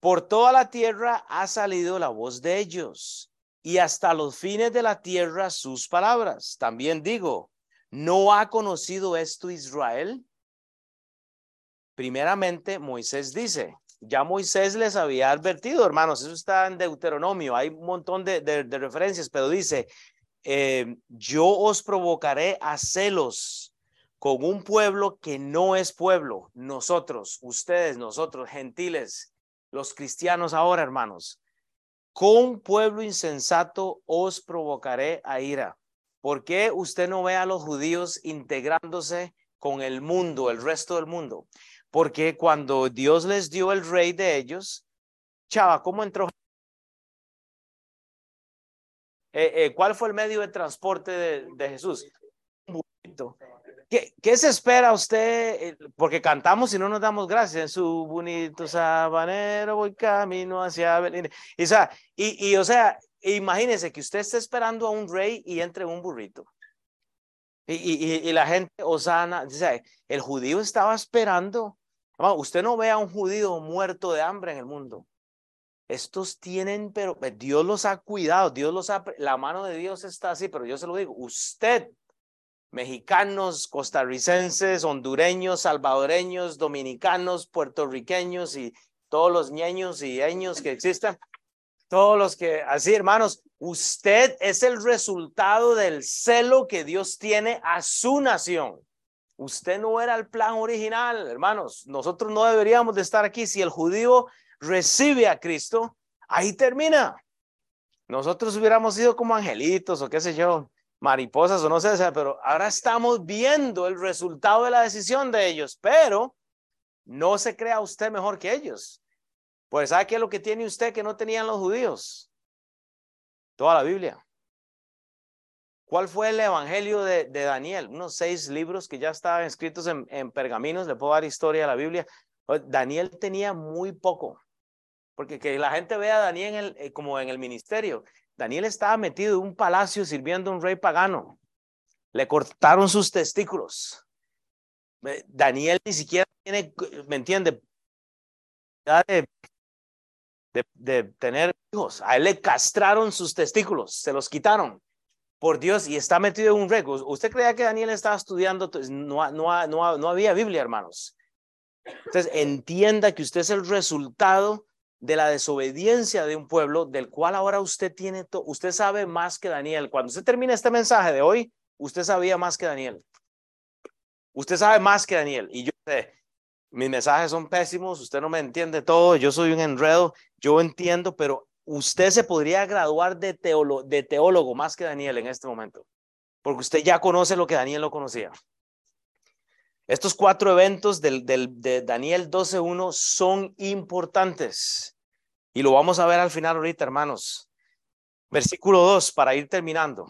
por toda la tierra ha salido la voz de ellos y hasta los fines de la tierra sus palabras. También digo, ¿no ha conocido esto Israel? Primeramente, Moisés dice, ya Moisés les había advertido, hermanos, eso está en Deuteronomio, hay un montón de, referencias, pero dice, eh, yo os provocaré a celos con un pueblo que no es pueblo, nosotros, ustedes, nosotros, gentiles, los cristianos ahora, hermanos, con pueblo insensato os provocaré a ira. ¿Por qué usted no ve a los judíos integrándose con el mundo, el resto del mundo? Porque cuando Dios les dio el rey de ellos, chava, ¿cómo entró? Eh, eh, ¿Cuál fue el medio de transporte de, Jesús? Un ¿Qué, se espera usted? Eh, porque cantamos y no nos damos gracias en su bonito sabanero, voy camino hacia Y, o sea, y, o sea, imagínese que usted esté esperando a un rey y entre un burrito. Y, y, la gente osana, o sea, el judío estaba esperando. Usted no ve a un judío muerto de hambre en el mundo. Estos tienen, pero eh, Dios los ha cuidado, Dios los ha, la mano de Dios está así, pero yo se lo digo, usted mexicanos, costarricenses, hondureños, salvadoreños, dominicanos, puertorriqueños y todos los ñeños y ñeños que existan. Todos los que, así hermanos, usted es el resultado del celo que Dios tiene a su nación. Usted no era el plan original, hermanos. Nosotros no deberíamos de estar aquí. Si el judío recibe a Cristo, ahí termina. Nosotros hubiéramos sido como angelitos o qué sé yo mariposas o no sé, pero ahora estamos viendo el resultado de la decisión de ellos, pero no se crea usted mejor que ellos. Pues ¿sabe qué es lo que tiene usted que no tenían los judíos? Toda la Biblia. ¿Cuál fue el evangelio de, Daniel? Unos seis libros que ya estaban escritos en, pergaminos, le puedo dar historia a la Biblia. Daniel tenía muy poco, porque que la gente vea a Daniel eh, como en el ministerio, Daniel estaba metido en un palacio sirviendo a un rey pagano. Le cortaron sus testículos. Daniel ni siquiera tiene, ¿me entiende? De, tener hijos. A él le castraron sus testículos, se los quitaron. Por Dios, y está metido en un rey. ¿Usted creía que Daniel estaba estudiando? No, no, no, no había Biblia, hermanos. Entonces, entienda que usted es el resultado de la desobediencia de un pueblo del cual ahora usted tiene, usted sabe más que Daniel. Cuando usted termina este mensaje de hoy, usted sabía más que Daniel. Usted sabe más que Daniel. Y yo sé, mis mensajes son pésimos, usted no me entiende todo, yo soy un enredo, yo entiendo, pero usted se podría graduar de, de teólogo más que Daniel en este momento, porque usted ya conoce lo que Daniel no conocía. Estos cuatro eventos del, de Daniel 12.1 son importantes y lo vamos a ver al final ahorita, hermanos. Versículo 2, para ir terminando.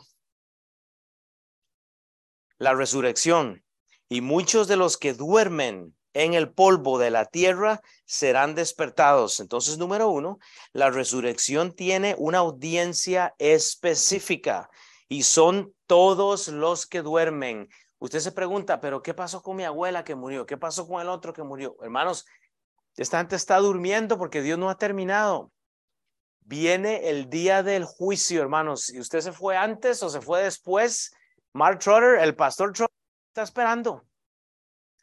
La resurrección. Y muchos de los que duermen en el polvo de la tierra serán despertados. Entonces, número uno, la resurrección tiene una audiencia específica y son todos los que duermen. Usted se pregunta, pero ¿qué pasó con mi abuela que murió? ¿Qué pasó con el otro que murió? Hermanos, esta gente está durmiendo porque Dios no ha terminado. Viene el día del juicio, hermanos. Si usted se fue antes o se fue después, Mark Trotter, el pastor Trotter, está esperando.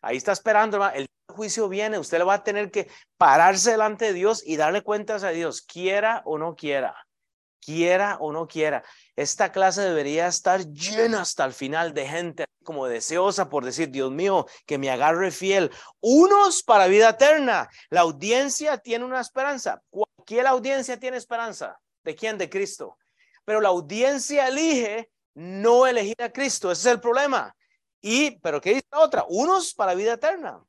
Ahí está esperando, hermano. El juicio viene. Usted va a tener que pararse delante de Dios y darle cuentas a Dios, quiera o no quiera quiera o no quiera. Esta clase debería estar llena hasta el final de gente como deseosa por decir, Dios mío, que me agarre fiel. Unos para vida eterna. La audiencia tiene una esperanza. Cualquier audiencia tiene esperanza. ¿De quién? De Cristo. Pero la audiencia elige no elegir a Cristo. Ese es el problema. Y, pero ¿qué dice la otra? Unos para vida eterna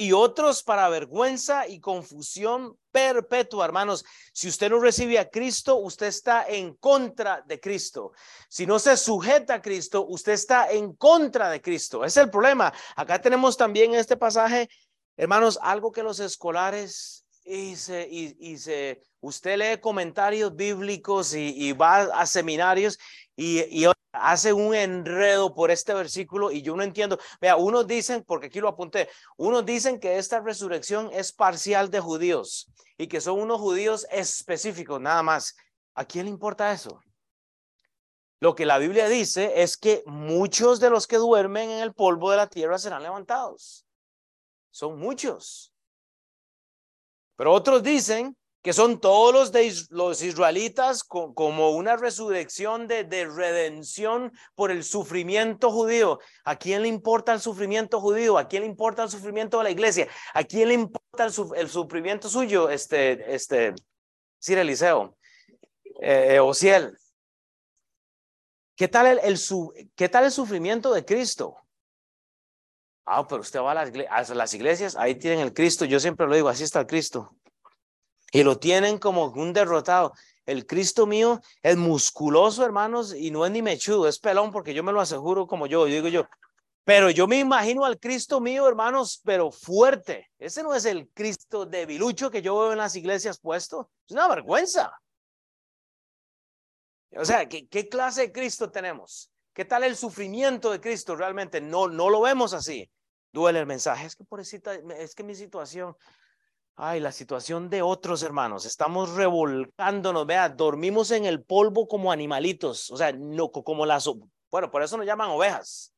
y otros para vergüenza y confusión perpetua, hermanos. Si usted no recibe a Cristo, usted está en contra de Cristo. Si no se sujeta a Cristo, usted está en contra de Cristo. Es el problema. Acá tenemos también este pasaje, hermanos, algo que los escolares y se, y, se, usted lee comentarios bíblicos y, va a seminarios y, hace un enredo por este versículo y yo no entiendo. Vea, unos dicen, porque aquí lo apunté, unos dicen que esta resurrección es parcial de judíos y que son unos judíos específicos, nada más. ¿A quién le importa eso? Lo que la Biblia dice es que muchos de los que duermen en el polvo de la tierra serán levantados. Son muchos. Pero otros dicen que son todos los, de, los israelitas como una resurrección de, de, redención por el sufrimiento judío. ¿A quién le importa el sufrimiento judío? ¿A quién le importa el sufrimiento de la iglesia? ¿A quién le importa el, sufrimiento suyo? Este, este, Sir Eliseo, eh, eh Ociel. ¿Qué tal el, el ¿Qué tal el sufrimiento de Cristo? Ah, pero usted va a las, a las iglesias, ahí tienen el Cristo. Yo siempre lo digo, así está el Cristo. Y lo tienen como un derrotado. El Cristo mío es musculoso, hermanos, y no es ni mechudo, es pelón, porque yo me lo aseguro como yo, digo yo. Pero yo me imagino al Cristo mío, hermanos, pero fuerte. Ese no es el Cristo debilucho que yo veo en las iglesias puesto. Es una vergüenza. O sea, ¿qué, ¿qué, clase de Cristo tenemos? ¿Qué tal el sufrimiento de Cristo? Realmente no, no lo vemos así. Duele el mensaje. Es que pobrecita, es que mi situación, ay, la situación de otros hermanos, estamos revolcándonos, vea, dormimos en el polvo como animalitos, o sea, no como las, bueno, por eso nos llaman ovejas.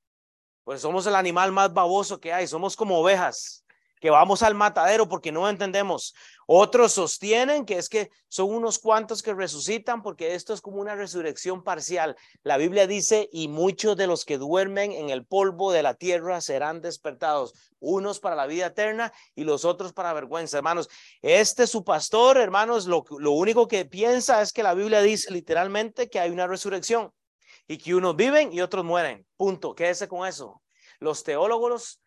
Pues somos el animal más baboso que hay, somos como ovejas que vamos al matadero porque no entendemos. Otros sostienen que es que son unos cuantos que resucitan porque esto es como una resurrección parcial. La Biblia dice, y muchos de los que duermen en el polvo de la tierra serán despertados, unos para la vida eterna y los otros para vergüenza. Hermanos, este su pastor, hermanos, lo, lo único que piensa es que la Biblia dice literalmente que hay una resurrección y que unos viven y otros mueren. Punto. Quédese con eso. Los teólogos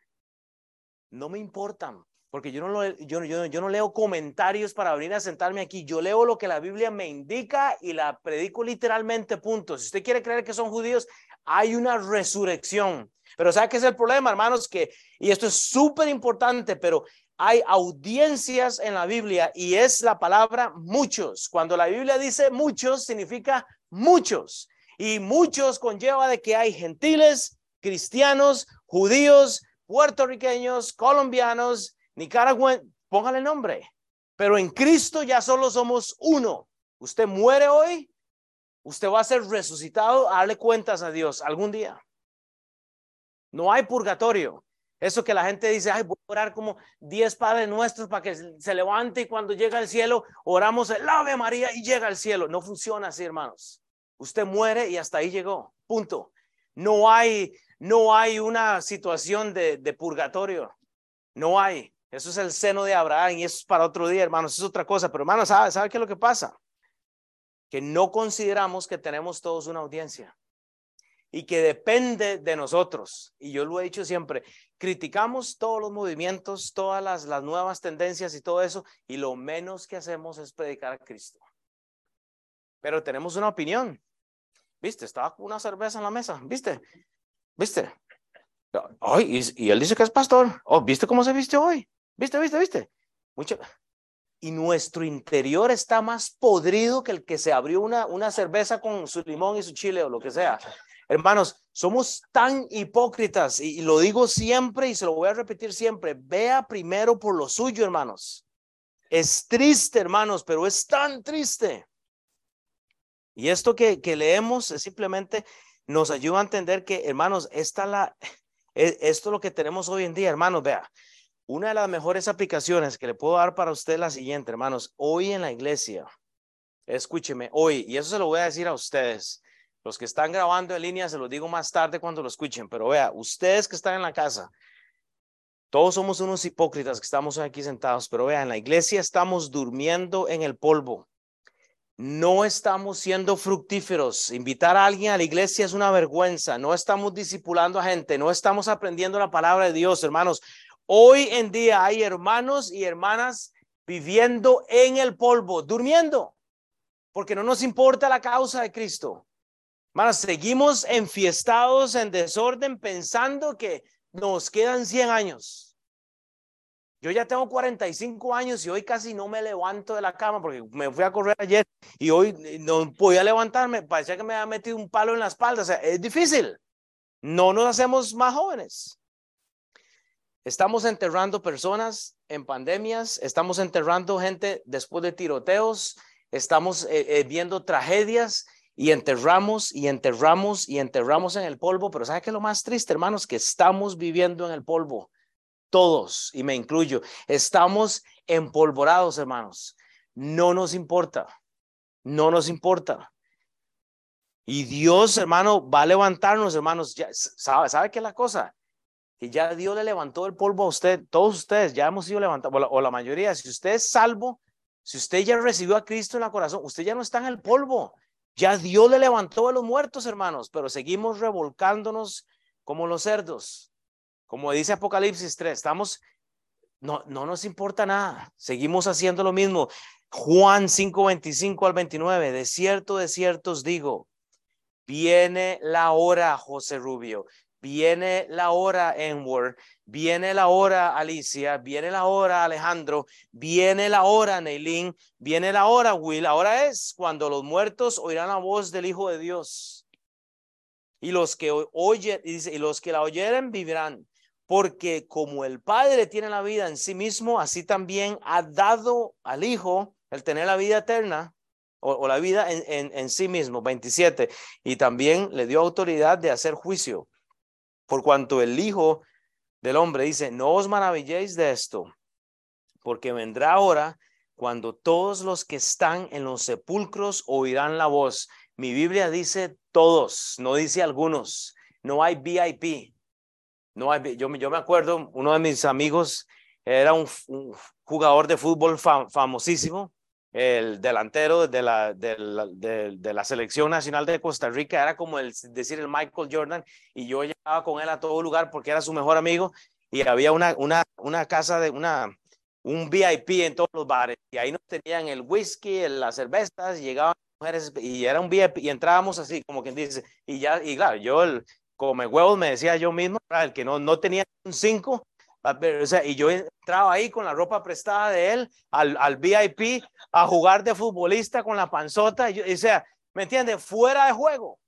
no me importan, porque yo no, lo, yo, yo, yo no leo comentarios para venir a sentarme aquí, yo leo lo que la Biblia me indica y la predico literalmente, punto. Si usted quiere creer que son judíos, hay una resurrección. Pero ¿sabe qué es el problema, hermanos? Que, y esto es súper importante, pero hay audiencias en la Biblia y es la palabra muchos. Cuando la Biblia dice muchos, significa muchos. Y muchos conlleva de que hay gentiles, cristianos, judíos, puertorriqueños, colombianos, nicaragüenses, póngale nombre. Pero en Cristo ya solo somos uno. Usted muere hoy, usted va a ser resucitado darle cuentas a Dios algún día. No hay purgatorio. Eso que la gente dice, ay, voy a orar como 10 padres nuestros para que se levante y cuando llega al cielo, oramos el Ave María y llega al cielo. No funciona así, hermanos. Usted muere y hasta ahí llegó. Punto. No hay no hay una situación de, purgatorio. No hay. Eso es el seno de Abraham y eso es para otro día, hermanos. Es otra cosa. Pero hermanos, ¿sabe, ¿sabe qué es lo que pasa? Que no consideramos que tenemos todos una audiencia y que depende de nosotros. Y yo lo he dicho siempre, criticamos todos los movimientos, todas las, las nuevas tendencias y todo eso, y lo menos que hacemos es predicar a Cristo. Pero tenemos una opinión. ¿Viste? Estaba una cerveza en la mesa. ¿Viste? ¿Viste? Ay, y, él dice que es pastor. Oh, ¿viste cómo se viste hoy? ¿Viste, viste, viste? Mucho. Y nuestro interior está más podrido que el que se abrió una, una cerveza con su limón y su chile o lo que sea. Hermanos, somos tan hipócritas y, y lo digo siempre y se lo voy a repetir siempre. Vea primero por lo suyo, hermanos. Es triste, hermanos, pero es tan triste. Y esto que, que leemos es simplemente nos ayuda a entender que, hermanos, esta la, e, esto es lo que tenemos hoy en día, hermanos, vea. Una de las mejores aplicaciones que le puedo dar para usted es la siguiente, hermanos. Hoy en la iglesia, escúcheme, hoy, y eso se lo voy a decir a ustedes. Los que están grabando en línea, se los digo más tarde cuando lo escuchen, pero vea, ustedes que están en la casa, todos somos unos hipócritas que estamos aquí sentados, pero vea, en la iglesia estamos durmiendo en el polvo no estamos siendo fructíferos. Invitar a alguien a la iglesia es una vergüenza. No estamos discipulando a gente, no estamos aprendiendo la palabra de Dios, hermanos. Hoy en día hay hermanos y hermanas viviendo en el polvo, durmiendo, porque no nos importa la causa de Cristo. Hermanos, seguimos enfiestados en desorden pensando que nos quedan 100 años. Yo ya tengo 45 años y hoy casi no me levanto de la cama porque me fui a correr ayer y hoy no podía levantarme. Parecía que me había metido un palo en la espalda. O sea, es difícil. No nos hacemos más jóvenes. Estamos enterrando personas en pandemias, estamos enterrando gente después de tiroteos, estamos eh, eh, viendo tragedias y enterramos y enterramos y enterramos en el polvo. Pero ¿sabe qué es lo más triste, hermanos? Que estamos viviendo en el polvo todos, y me incluyo, estamos empolvorados, hermanos. No nos importa, no nos importa. Y Dios, hermano, va a levantarnos, hermanos. Ya, ¿sabe, ¿Sabe qué es la cosa? Que ya Dios le levantó el polvo a usted, todos ustedes ya hemos sido levantados, o la, mayoría. Si usted es salvo, si usted ya recibió a Cristo en la corazón, usted ya no está en el polvo. Ya Dios le levantó a los muertos, hermanos, pero seguimos revolcándonos como los cerdos. Como dice Apocalipsis 3, estamos, no, no nos importa nada, seguimos haciendo lo mismo. Juan 5, 25 al 29, de cierto, de cierto os digo, viene la hora, José Rubio, viene la hora, Enward, viene la hora, Alicia, viene la hora, Alejandro, viene la hora, Neilín, viene la hora, Will. Ahora es cuando los muertos oirán la voz del Hijo de Dios. Y los que oyen, y los que la oyeren vivirán porque como el Padre tiene la vida en sí mismo, así también ha dado al Hijo el tener la vida eterna o, la vida en, en, sí mismo. 27. Y también le dio autoridad de hacer juicio, por cuanto el Hijo del Hombre dice, no os maravilléis de esto, porque vendrá ahora cuando todos los que están en los sepulcros oirán la voz. Mi Biblia dice todos, no dice algunos. No hay VIP. No, yo, yo me acuerdo, uno de mis amigos era un, jugador de fútbol famosísimo, el delantero de la, de, la, de, la, selección nacional de Costa Rica, era como el, decir el Michael Jordan, y yo llegaba con él a todo lugar porque era su mejor amigo, y había una, una, una casa de una, un VIP en todos los bares, y ahí nos tenían el whisky, las cervezas, llegaban mujeres, y era un VIP, y entrábamos así, como quien dice, y ya, y claro, yo el, come huevos, me decía yo mismo, el que no, no tenía un 5, o sea, y yo entraba ahí con la ropa prestada de él al, al VIP a jugar de futbolista con la panzota, y, o sea, ¿me entiende? Fuera de juego.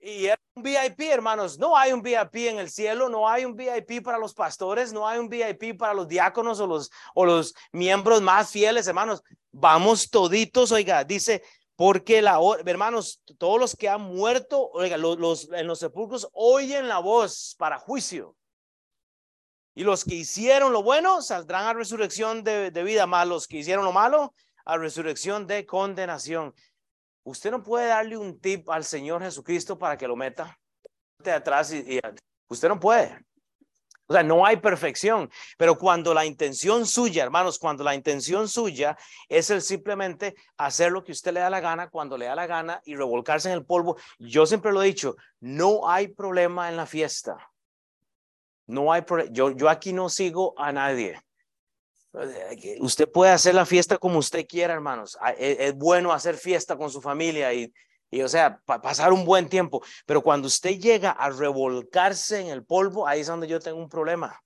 Y era un VIP, hermanos. No hay un VIP en el cielo, no hay un VIP para los pastores, no hay un VIP para los diáconos o los, o los miembros más fieles, hermanos. Vamos toditos, oiga, dice, porque la hermanos, todos los que han muerto, oiga, los, en los sepulcros oyen la voz para juicio. Y los que hicieron lo bueno saldrán a resurrección de, vida, más los que hicieron lo malo a resurrección de condenación. Usted no puede darle un tip al Señor Jesucristo para que lo meta de atrás y usted no puede. O sea, no hay perfección, pero cuando la intención suya, hermanos, cuando la intención suya es el simplemente hacer lo que usted le da la gana, cuando le da la gana y revolcarse en el polvo, yo siempre lo he dicho, no hay problema en la fiesta. No hay problema. Yo, yo aquí no sigo a nadie. Usted puede hacer la fiesta como usted quiera, hermanos. Ah, es, es bueno hacer fiesta con su familia y y o sea, pasar un buen tiempo. Pero cuando usted llega a revolcarse en el polvo, ahí es donde yo tengo un problema.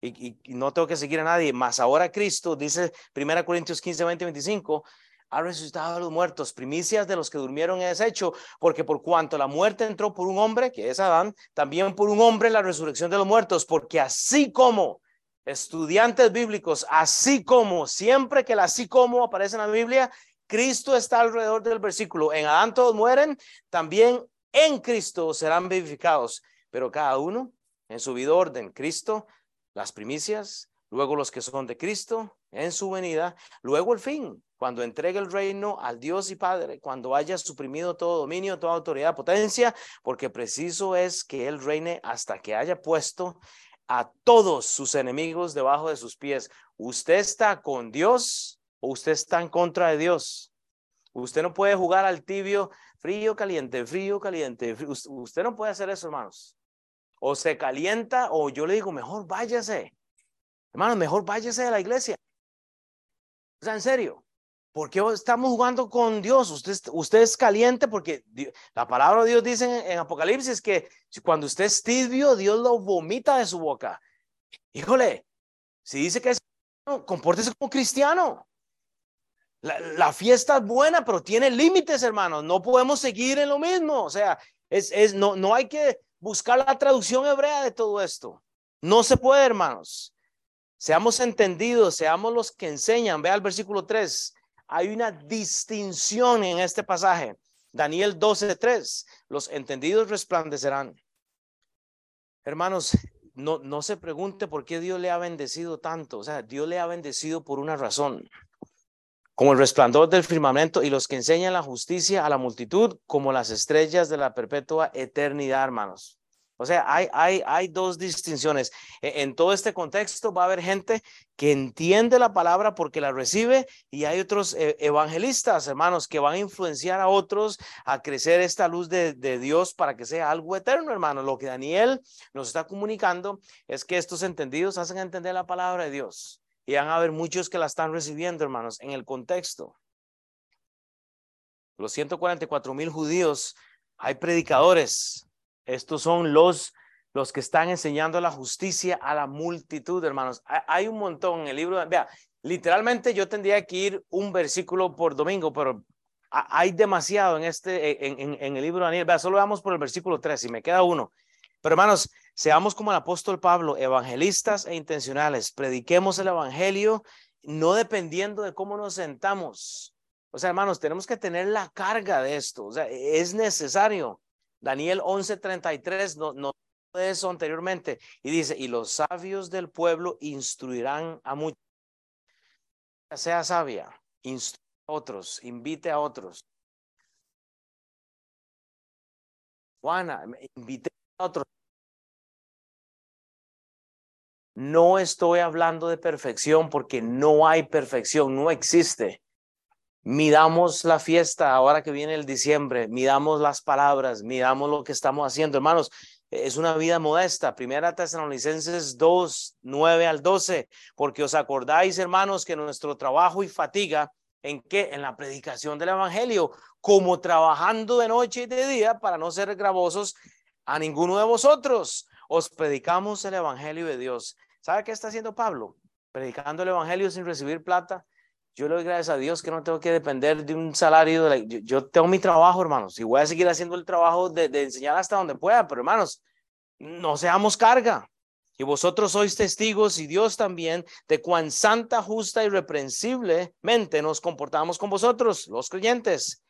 Y, no tengo que seguir a nadie. Más ahora Cristo, dice 1 Corintios 15, 20, 25, ha resucitado a los muertos, primicias de los que durmieron es hecho, porque por cuanto la muerte entró por un hombre, que es Adán, también por un hombre la resurrección de los muertos, porque así como estudiantes bíblicos, así como siempre que el así como aparece en la Biblia, Cristo está alrededor del versículo. En Adán todos mueren, también en Cristo serán vivificados, pero cada uno en su vida orden. Cristo, las primicias, luego los que son de Cristo en su venida, luego el fin, cuando entregue el reino al Dios y Padre, cuando haya suprimido todo dominio, toda autoridad, potencia, porque preciso es que Él reine hasta que haya puesto a todos sus enemigos debajo de sus pies. Usted está con Dios o usted está en contra de Dios. Usted no puede jugar al tibio, frío, caliente, frío, caliente. Usted no puede hacer eso, hermanos. O se calienta o yo le digo, mejor váyase. Hermanos, mejor váyase de la iglesia. O sea, en serio. ¿Por qué estamos jugando con Dios? Usted, usted es caliente porque la palabra de Dios dice en, Apocalipsis que cuando usted es tibio, Dios lo vomita de su boca. Híjole, Si dice que es compórtese como cristiano. La, fiesta es buena, pero tiene límites, hermanos. No podemos seguir en lo mismo. O sea, es, es, no, no hay que buscar la traducción hebrea de todo esto. No se puede, hermanos. Seamos entendidos, seamos los que enseñan. Vea el versículo 3. Hay una distinción en este pasaje. Daniel 12:3. Los entendidos resplandecerán. Hermanos, no, no se pregunte por qué Dios le ha bendecido tanto. O sea, Dios le ha bendecido por una razón. Como el resplandor del firmamento y los que enseñan la justicia a la multitud, como las estrellas de la perpetua eternidad, hermanos. O sea, hay, hay, hay dos distinciones. E, en todo este contexto va a haber gente que entiende la palabra porque la recibe y hay otros eh, evangelistas, hermanos, que van a influenciar a otros a crecer esta luz de, de Dios para que sea algo eterno, hermanos. Lo que Daniel nos está comunicando es que estos entendidos hacen entender la palabra de Dios y van a haber muchos que la están recibiendo, hermanos, en el contexto. Los 144 mil judíos, hay predicadores, estos son los, los que están enseñando la justicia a la multitud, hermanos. Hay un montón en el libro. Vea, literalmente yo tendría que ir un versículo por domingo, pero hay demasiado en este, en, el libro de Daniel. Vea, solo vamos por el versículo 3 y me queda uno. Pero hermanos, seamos como el apóstol Pablo, evangelistas e intencionales. Prediquemos el evangelio no dependiendo de cómo nos sentamos. O sea, hermanos, tenemos que tener la carga de esto. O sea, es necesario. Daniel 11:33 no, no eso anteriormente y dice, y los sabios del pueblo instruirán a muchos. Sea sabia, instruya a otros, invite a otros. Juana, invite a otros. No estoy hablando de perfección porque no hay perfección, no existe. Midamos la fiesta ahora que viene el diciembre, midamos las palabras, midamos lo que estamos haciendo. Hermanos, es una vida modesta. Primera Tesalonicenses 2, 9 al 12, porque os acordáis, hermanos, que nuestro trabajo y fatiga, ¿en qué? En la predicación del Evangelio, como trabajando de noche y de día para no ser gravosos a ninguno de vosotros. Os predicamos el Evangelio de Dios. ¿Sabe qué está haciendo Pablo? Predicando el Evangelio sin recibir plata yo le doy gracias a Dios que no tengo que depender de un salario. Yo, tengo mi trabajo, hermanos, y voy a seguir haciendo el trabajo de, de enseñar hasta donde pueda, pero hermanos, no seamos carga. Y vosotros sois testigos y Dios también de cuán santa, justa y reprensiblemente nos comportamos con vosotros, los creyentes.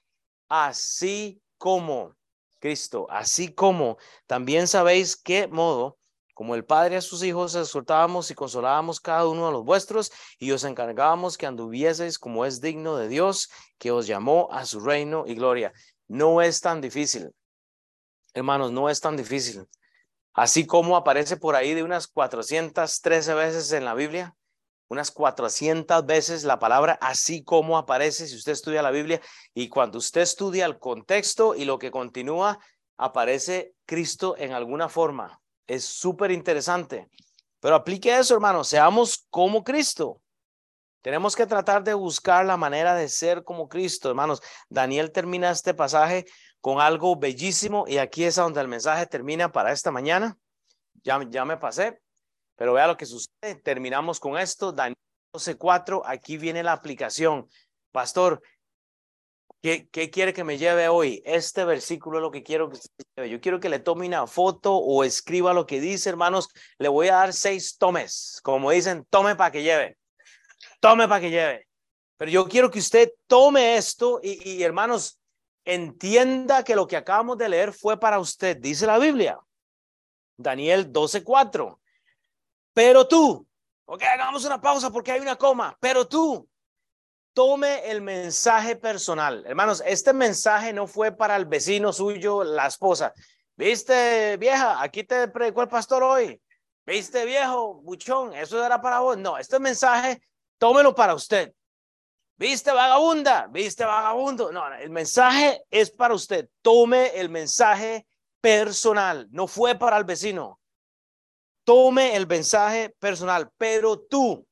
Así como Cristo, así como también sabéis qué modo como el Padre a sus hijos exhortábamos y consolábamos cada uno de los vuestros y os encargábamos que anduvieseis como es digno de Dios, que os llamó a su reino y gloria. No es tan difícil, hermanos, no es tan difícil. Así como aparece por ahí de unas 413 veces en la Biblia, unas 400 veces la palabra así como aparece si usted estudia la Biblia y cuando usted estudia el contexto y lo que continúa, aparece Cristo en alguna forma es súper interesante. Pero aplique eso, hermano. Seamos como Cristo. Tenemos que tratar de buscar la manera de ser como Cristo, hermanos. Daniel termina este pasaje con algo bellísimo y aquí es donde el mensaje termina para esta mañana. Ya, ya me pasé, pero vea lo que sucede. Terminamos con esto. Daniel 12.4, aquí viene la aplicación. Pastor, ¿Qué, quiere que me lleve hoy? Este versículo es lo que quiero que usted lleve. Yo quiero que le tome una foto o escriba lo que dice, hermanos. Le voy a dar seis tomes. Como dicen, tome para que lleve. Tome para que lleve. Pero yo quiero que usted tome esto y, y hermanos, entienda que lo que acabamos de leer fue para usted. Dice la Biblia. Daniel 12:4. Pero tú, ok, hagamos una pausa porque hay una coma. Pero tú, tome el mensaje personal. Hermanos, este mensaje no fue para el vecino suyo, la esposa. ¿Viste, vieja? Aquí te predicó el pastor hoy. ¿Viste, viejo? Buchón, eso era para vos. No, este mensaje, tómelo para usted. ¿Viste, vagabunda? ¿Viste, vagabundo? No, el mensaje es para usted. Tome el mensaje personal. No fue para el vecino. Tome el mensaje personal. Pero tú,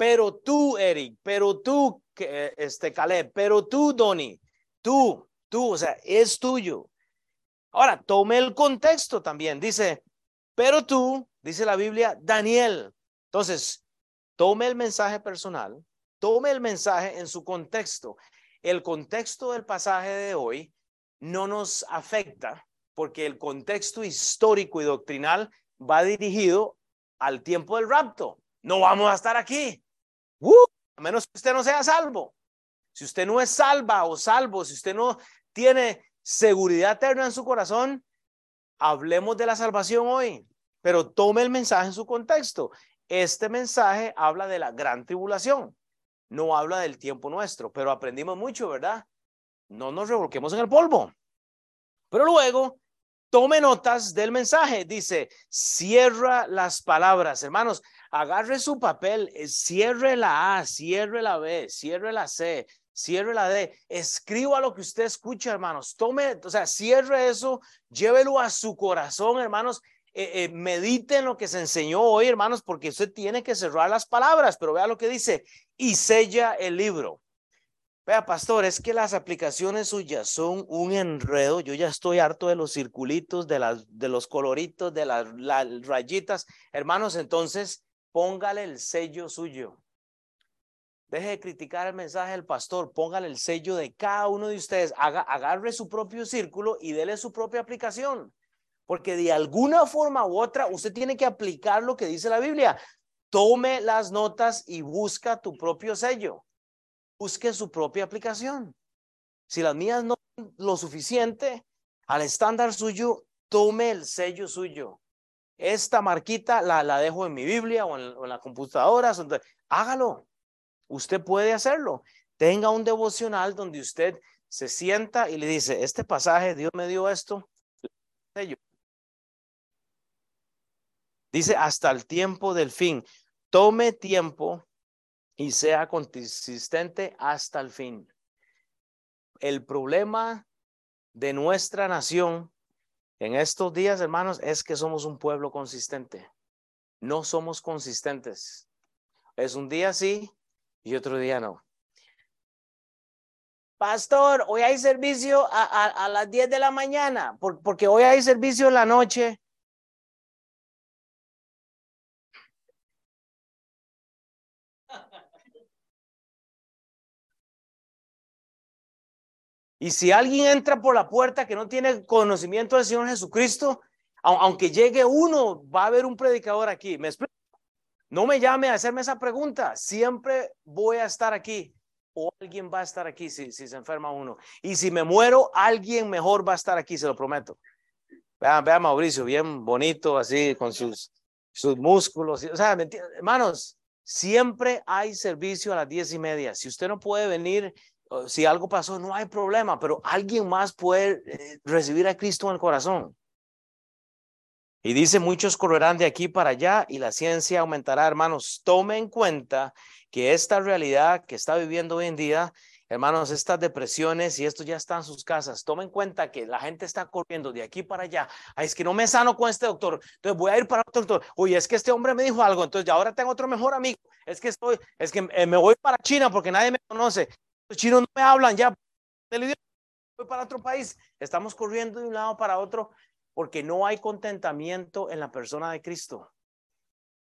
pero tú, Eric, pero tú, este Caleb, pero tú, Donny, tú, tú, o sea, es tuyo. Ahora, tome el contexto también. Dice, pero tú, dice la Biblia, Daniel. Entonces, tome el mensaje personal, tome el mensaje en su contexto. El contexto del pasaje de hoy no nos afecta porque el contexto histórico y doctrinal va dirigido al tiempo del rapto. No vamos a estar aquí. A menos que usted no sea salvo. Si usted no es salva o salvo, si usted no tiene seguridad eterna en su corazón, hablemos de la salvación hoy, pero tome el mensaje en su contexto. Este mensaje habla de la gran tribulación, no habla del tiempo nuestro, pero aprendimos mucho, ¿verdad? No nos revolquemos en el polvo. Pero luego, tome notas del mensaje. Dice, cierra las palabras. Hermanos, agarre su papel, eh, cierre la A, cierre la B, cierre la C, cierre la D, escriba lo que usted escucha, hermanos, tome, o sea, cierre eso, llévelo a su corazón, hermanos, eh, eh, medite en lo que se enseñó hoy, hermanos, porque usted tiene que cerrar las palabras, pero vea lo que dice, y sella el libro. Vea, pastor, es que las aplicaciones suyas son un enredo. Yo ya estoy harto de los circulitos, de, las, de los coloritos, de las, las rayitas. Hermanos, entonces póngale el sello suyo. Deje de criticar el mensaje del pastor, póngale el sello de cada uno de ustedes, haga, agarre su propio círculo y dele su propia aplicación. Porque de alguna forma u otra usted tiene que aplicar lo que dice la Biblia. Tome las notas y busca tu propio sello. Busque su propia aplicación. Si las mías no son lo suficiente al estándar suyo, tome el sello suyo. Esta marquita la, la dejo en mi Biblia o en, la computadora. Hágalo Usted puede hacerlo. Tenga un devocional donde usted se sienta y le dice, este pasaje, Dios me dio esto. Dice, hasta el tiempo del fin. Tome tiempo y sea consistente hasta el fin. El problema de nuestra nación en estos días, hermanos, es que somos un pueblo consistente. No somos consistentes. Es un día sí, y otro día no. Pastor, hoy hay servicio a, las 10 de la mañana, porque hoy hay servicio en la noche. Y si alguien entra por la puerta que no tiene conocimiento del Señor Jesucristo, aunque llegue uno, va a haber un predicador aquí. ¿Me explico? No me llame a hacerme esa pregunta. Siempre voy a estar aquí. O alguien va a estar aquí si, se enferma uno. Y si me muero, alguien mejor va a estar aquí, se lo prometo. Vean, vean Mauricio, bien bonito, así, con sus, sus músculos. O sea, hermanos, siempre hay servicio a las diez y media. Si usted no puede venir, si algo pasó, no hay problema, pero alguien más puede eh, recibir a Cristo en el corazón. Y dice, muchos correrán de aquí para allá y la ciencia aumentará. Hermanos, tome en cuenta que esta realidad que está viviendo hoy en día, hermanos, estas depresiones y esto ya está en sus casas, tome en cuenta que la gente está corriendo de aquí para allá. Es que no me sano con este doctor, entonces voy a ir para otro doctor. Oye, es que este hombre me dijo algo, entonces ya ahora tengo otro mejor amigo. Es que estoy, es que eh, me voy para China porque nadie me conoce. Los chinos no me hablan ya. Voy para otro país. Estamos corriendo de un lado para otro porque no hay contentamiento en la persona de Cristo.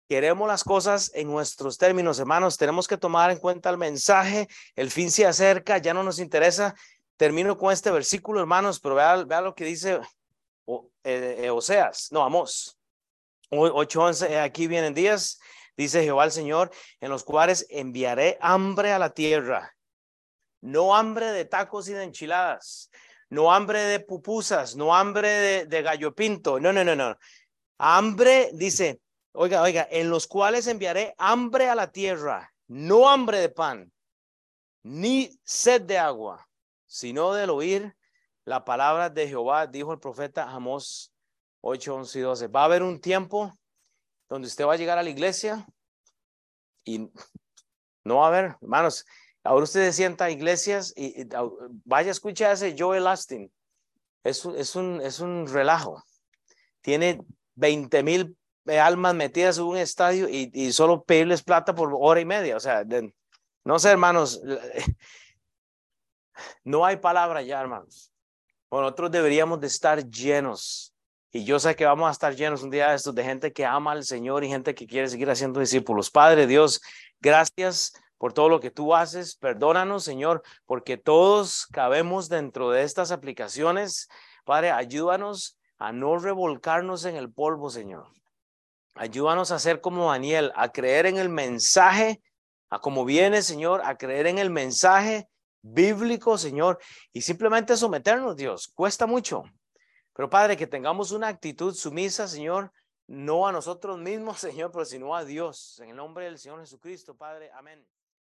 Queremos las cosas en nuestros términos, hermanos. Tenemos que tomar en cuenta el mensaje. El fin se acerca, ya no nos interesa. Termino con este versículo, hermanos, pero vea, vea lo que dice eh, eh, Oseas, no, Amos. 8:11, aquí vienen días, dice Jehová el Señor, en los cuales enviaré hambre a la tierra. No hambre de tacos y de enchiladas, no hambre de pupusas, no hambre de, gallo pinto, no, no, no, no. Hambre, dice, oiga, oiga, en los cuales enviaré hambre a la tierra, no hambre de pan, ni sed de agua, sino del oír la palabra de Jehová, dijo el profeta Amós 8, 11 y 12. Va a haber un tiempo donde usted va a llegar a la iglesia y no va a haber, hermanos, Ahora usted se sienta a iglesias y, vaya a escuchar ese Joel Austin. Es, es, un, es un relajo. Tiene 20 mil almas metidas en un estadio y, y, solo pedirles plata por hora y media. O sea, no sé, hermanos, <laughs> no hay palabra ya, hermanos. Nosotros deberíamos de estar llenos Y yo sé que vamos a estar llenos un día de estos de gente que ama al Señor y gente que quiere seguir haciendo discípulos. Padre Dios, gracias por todo lo que tú haces. Perdónanos, Señor, porque todos cabemos dentro de estas aplicaciones. Padre, ayúdanos a no revolcarnos en el polvo, Señor. Ayúdanos a ser como Daniel, a creer en el mensaje, a como viene, Señor, a creer en el mensaje bíblico, Señor, y simplemente someternos, Dios. Cuesta mucho. Pero Padre, que tengamos una actitud sumisa, Señor, no a nosotros mismos, <laughs> Señor, pero sino a Dios. En el nombre del Señor Jesucristo, Padre. Amén.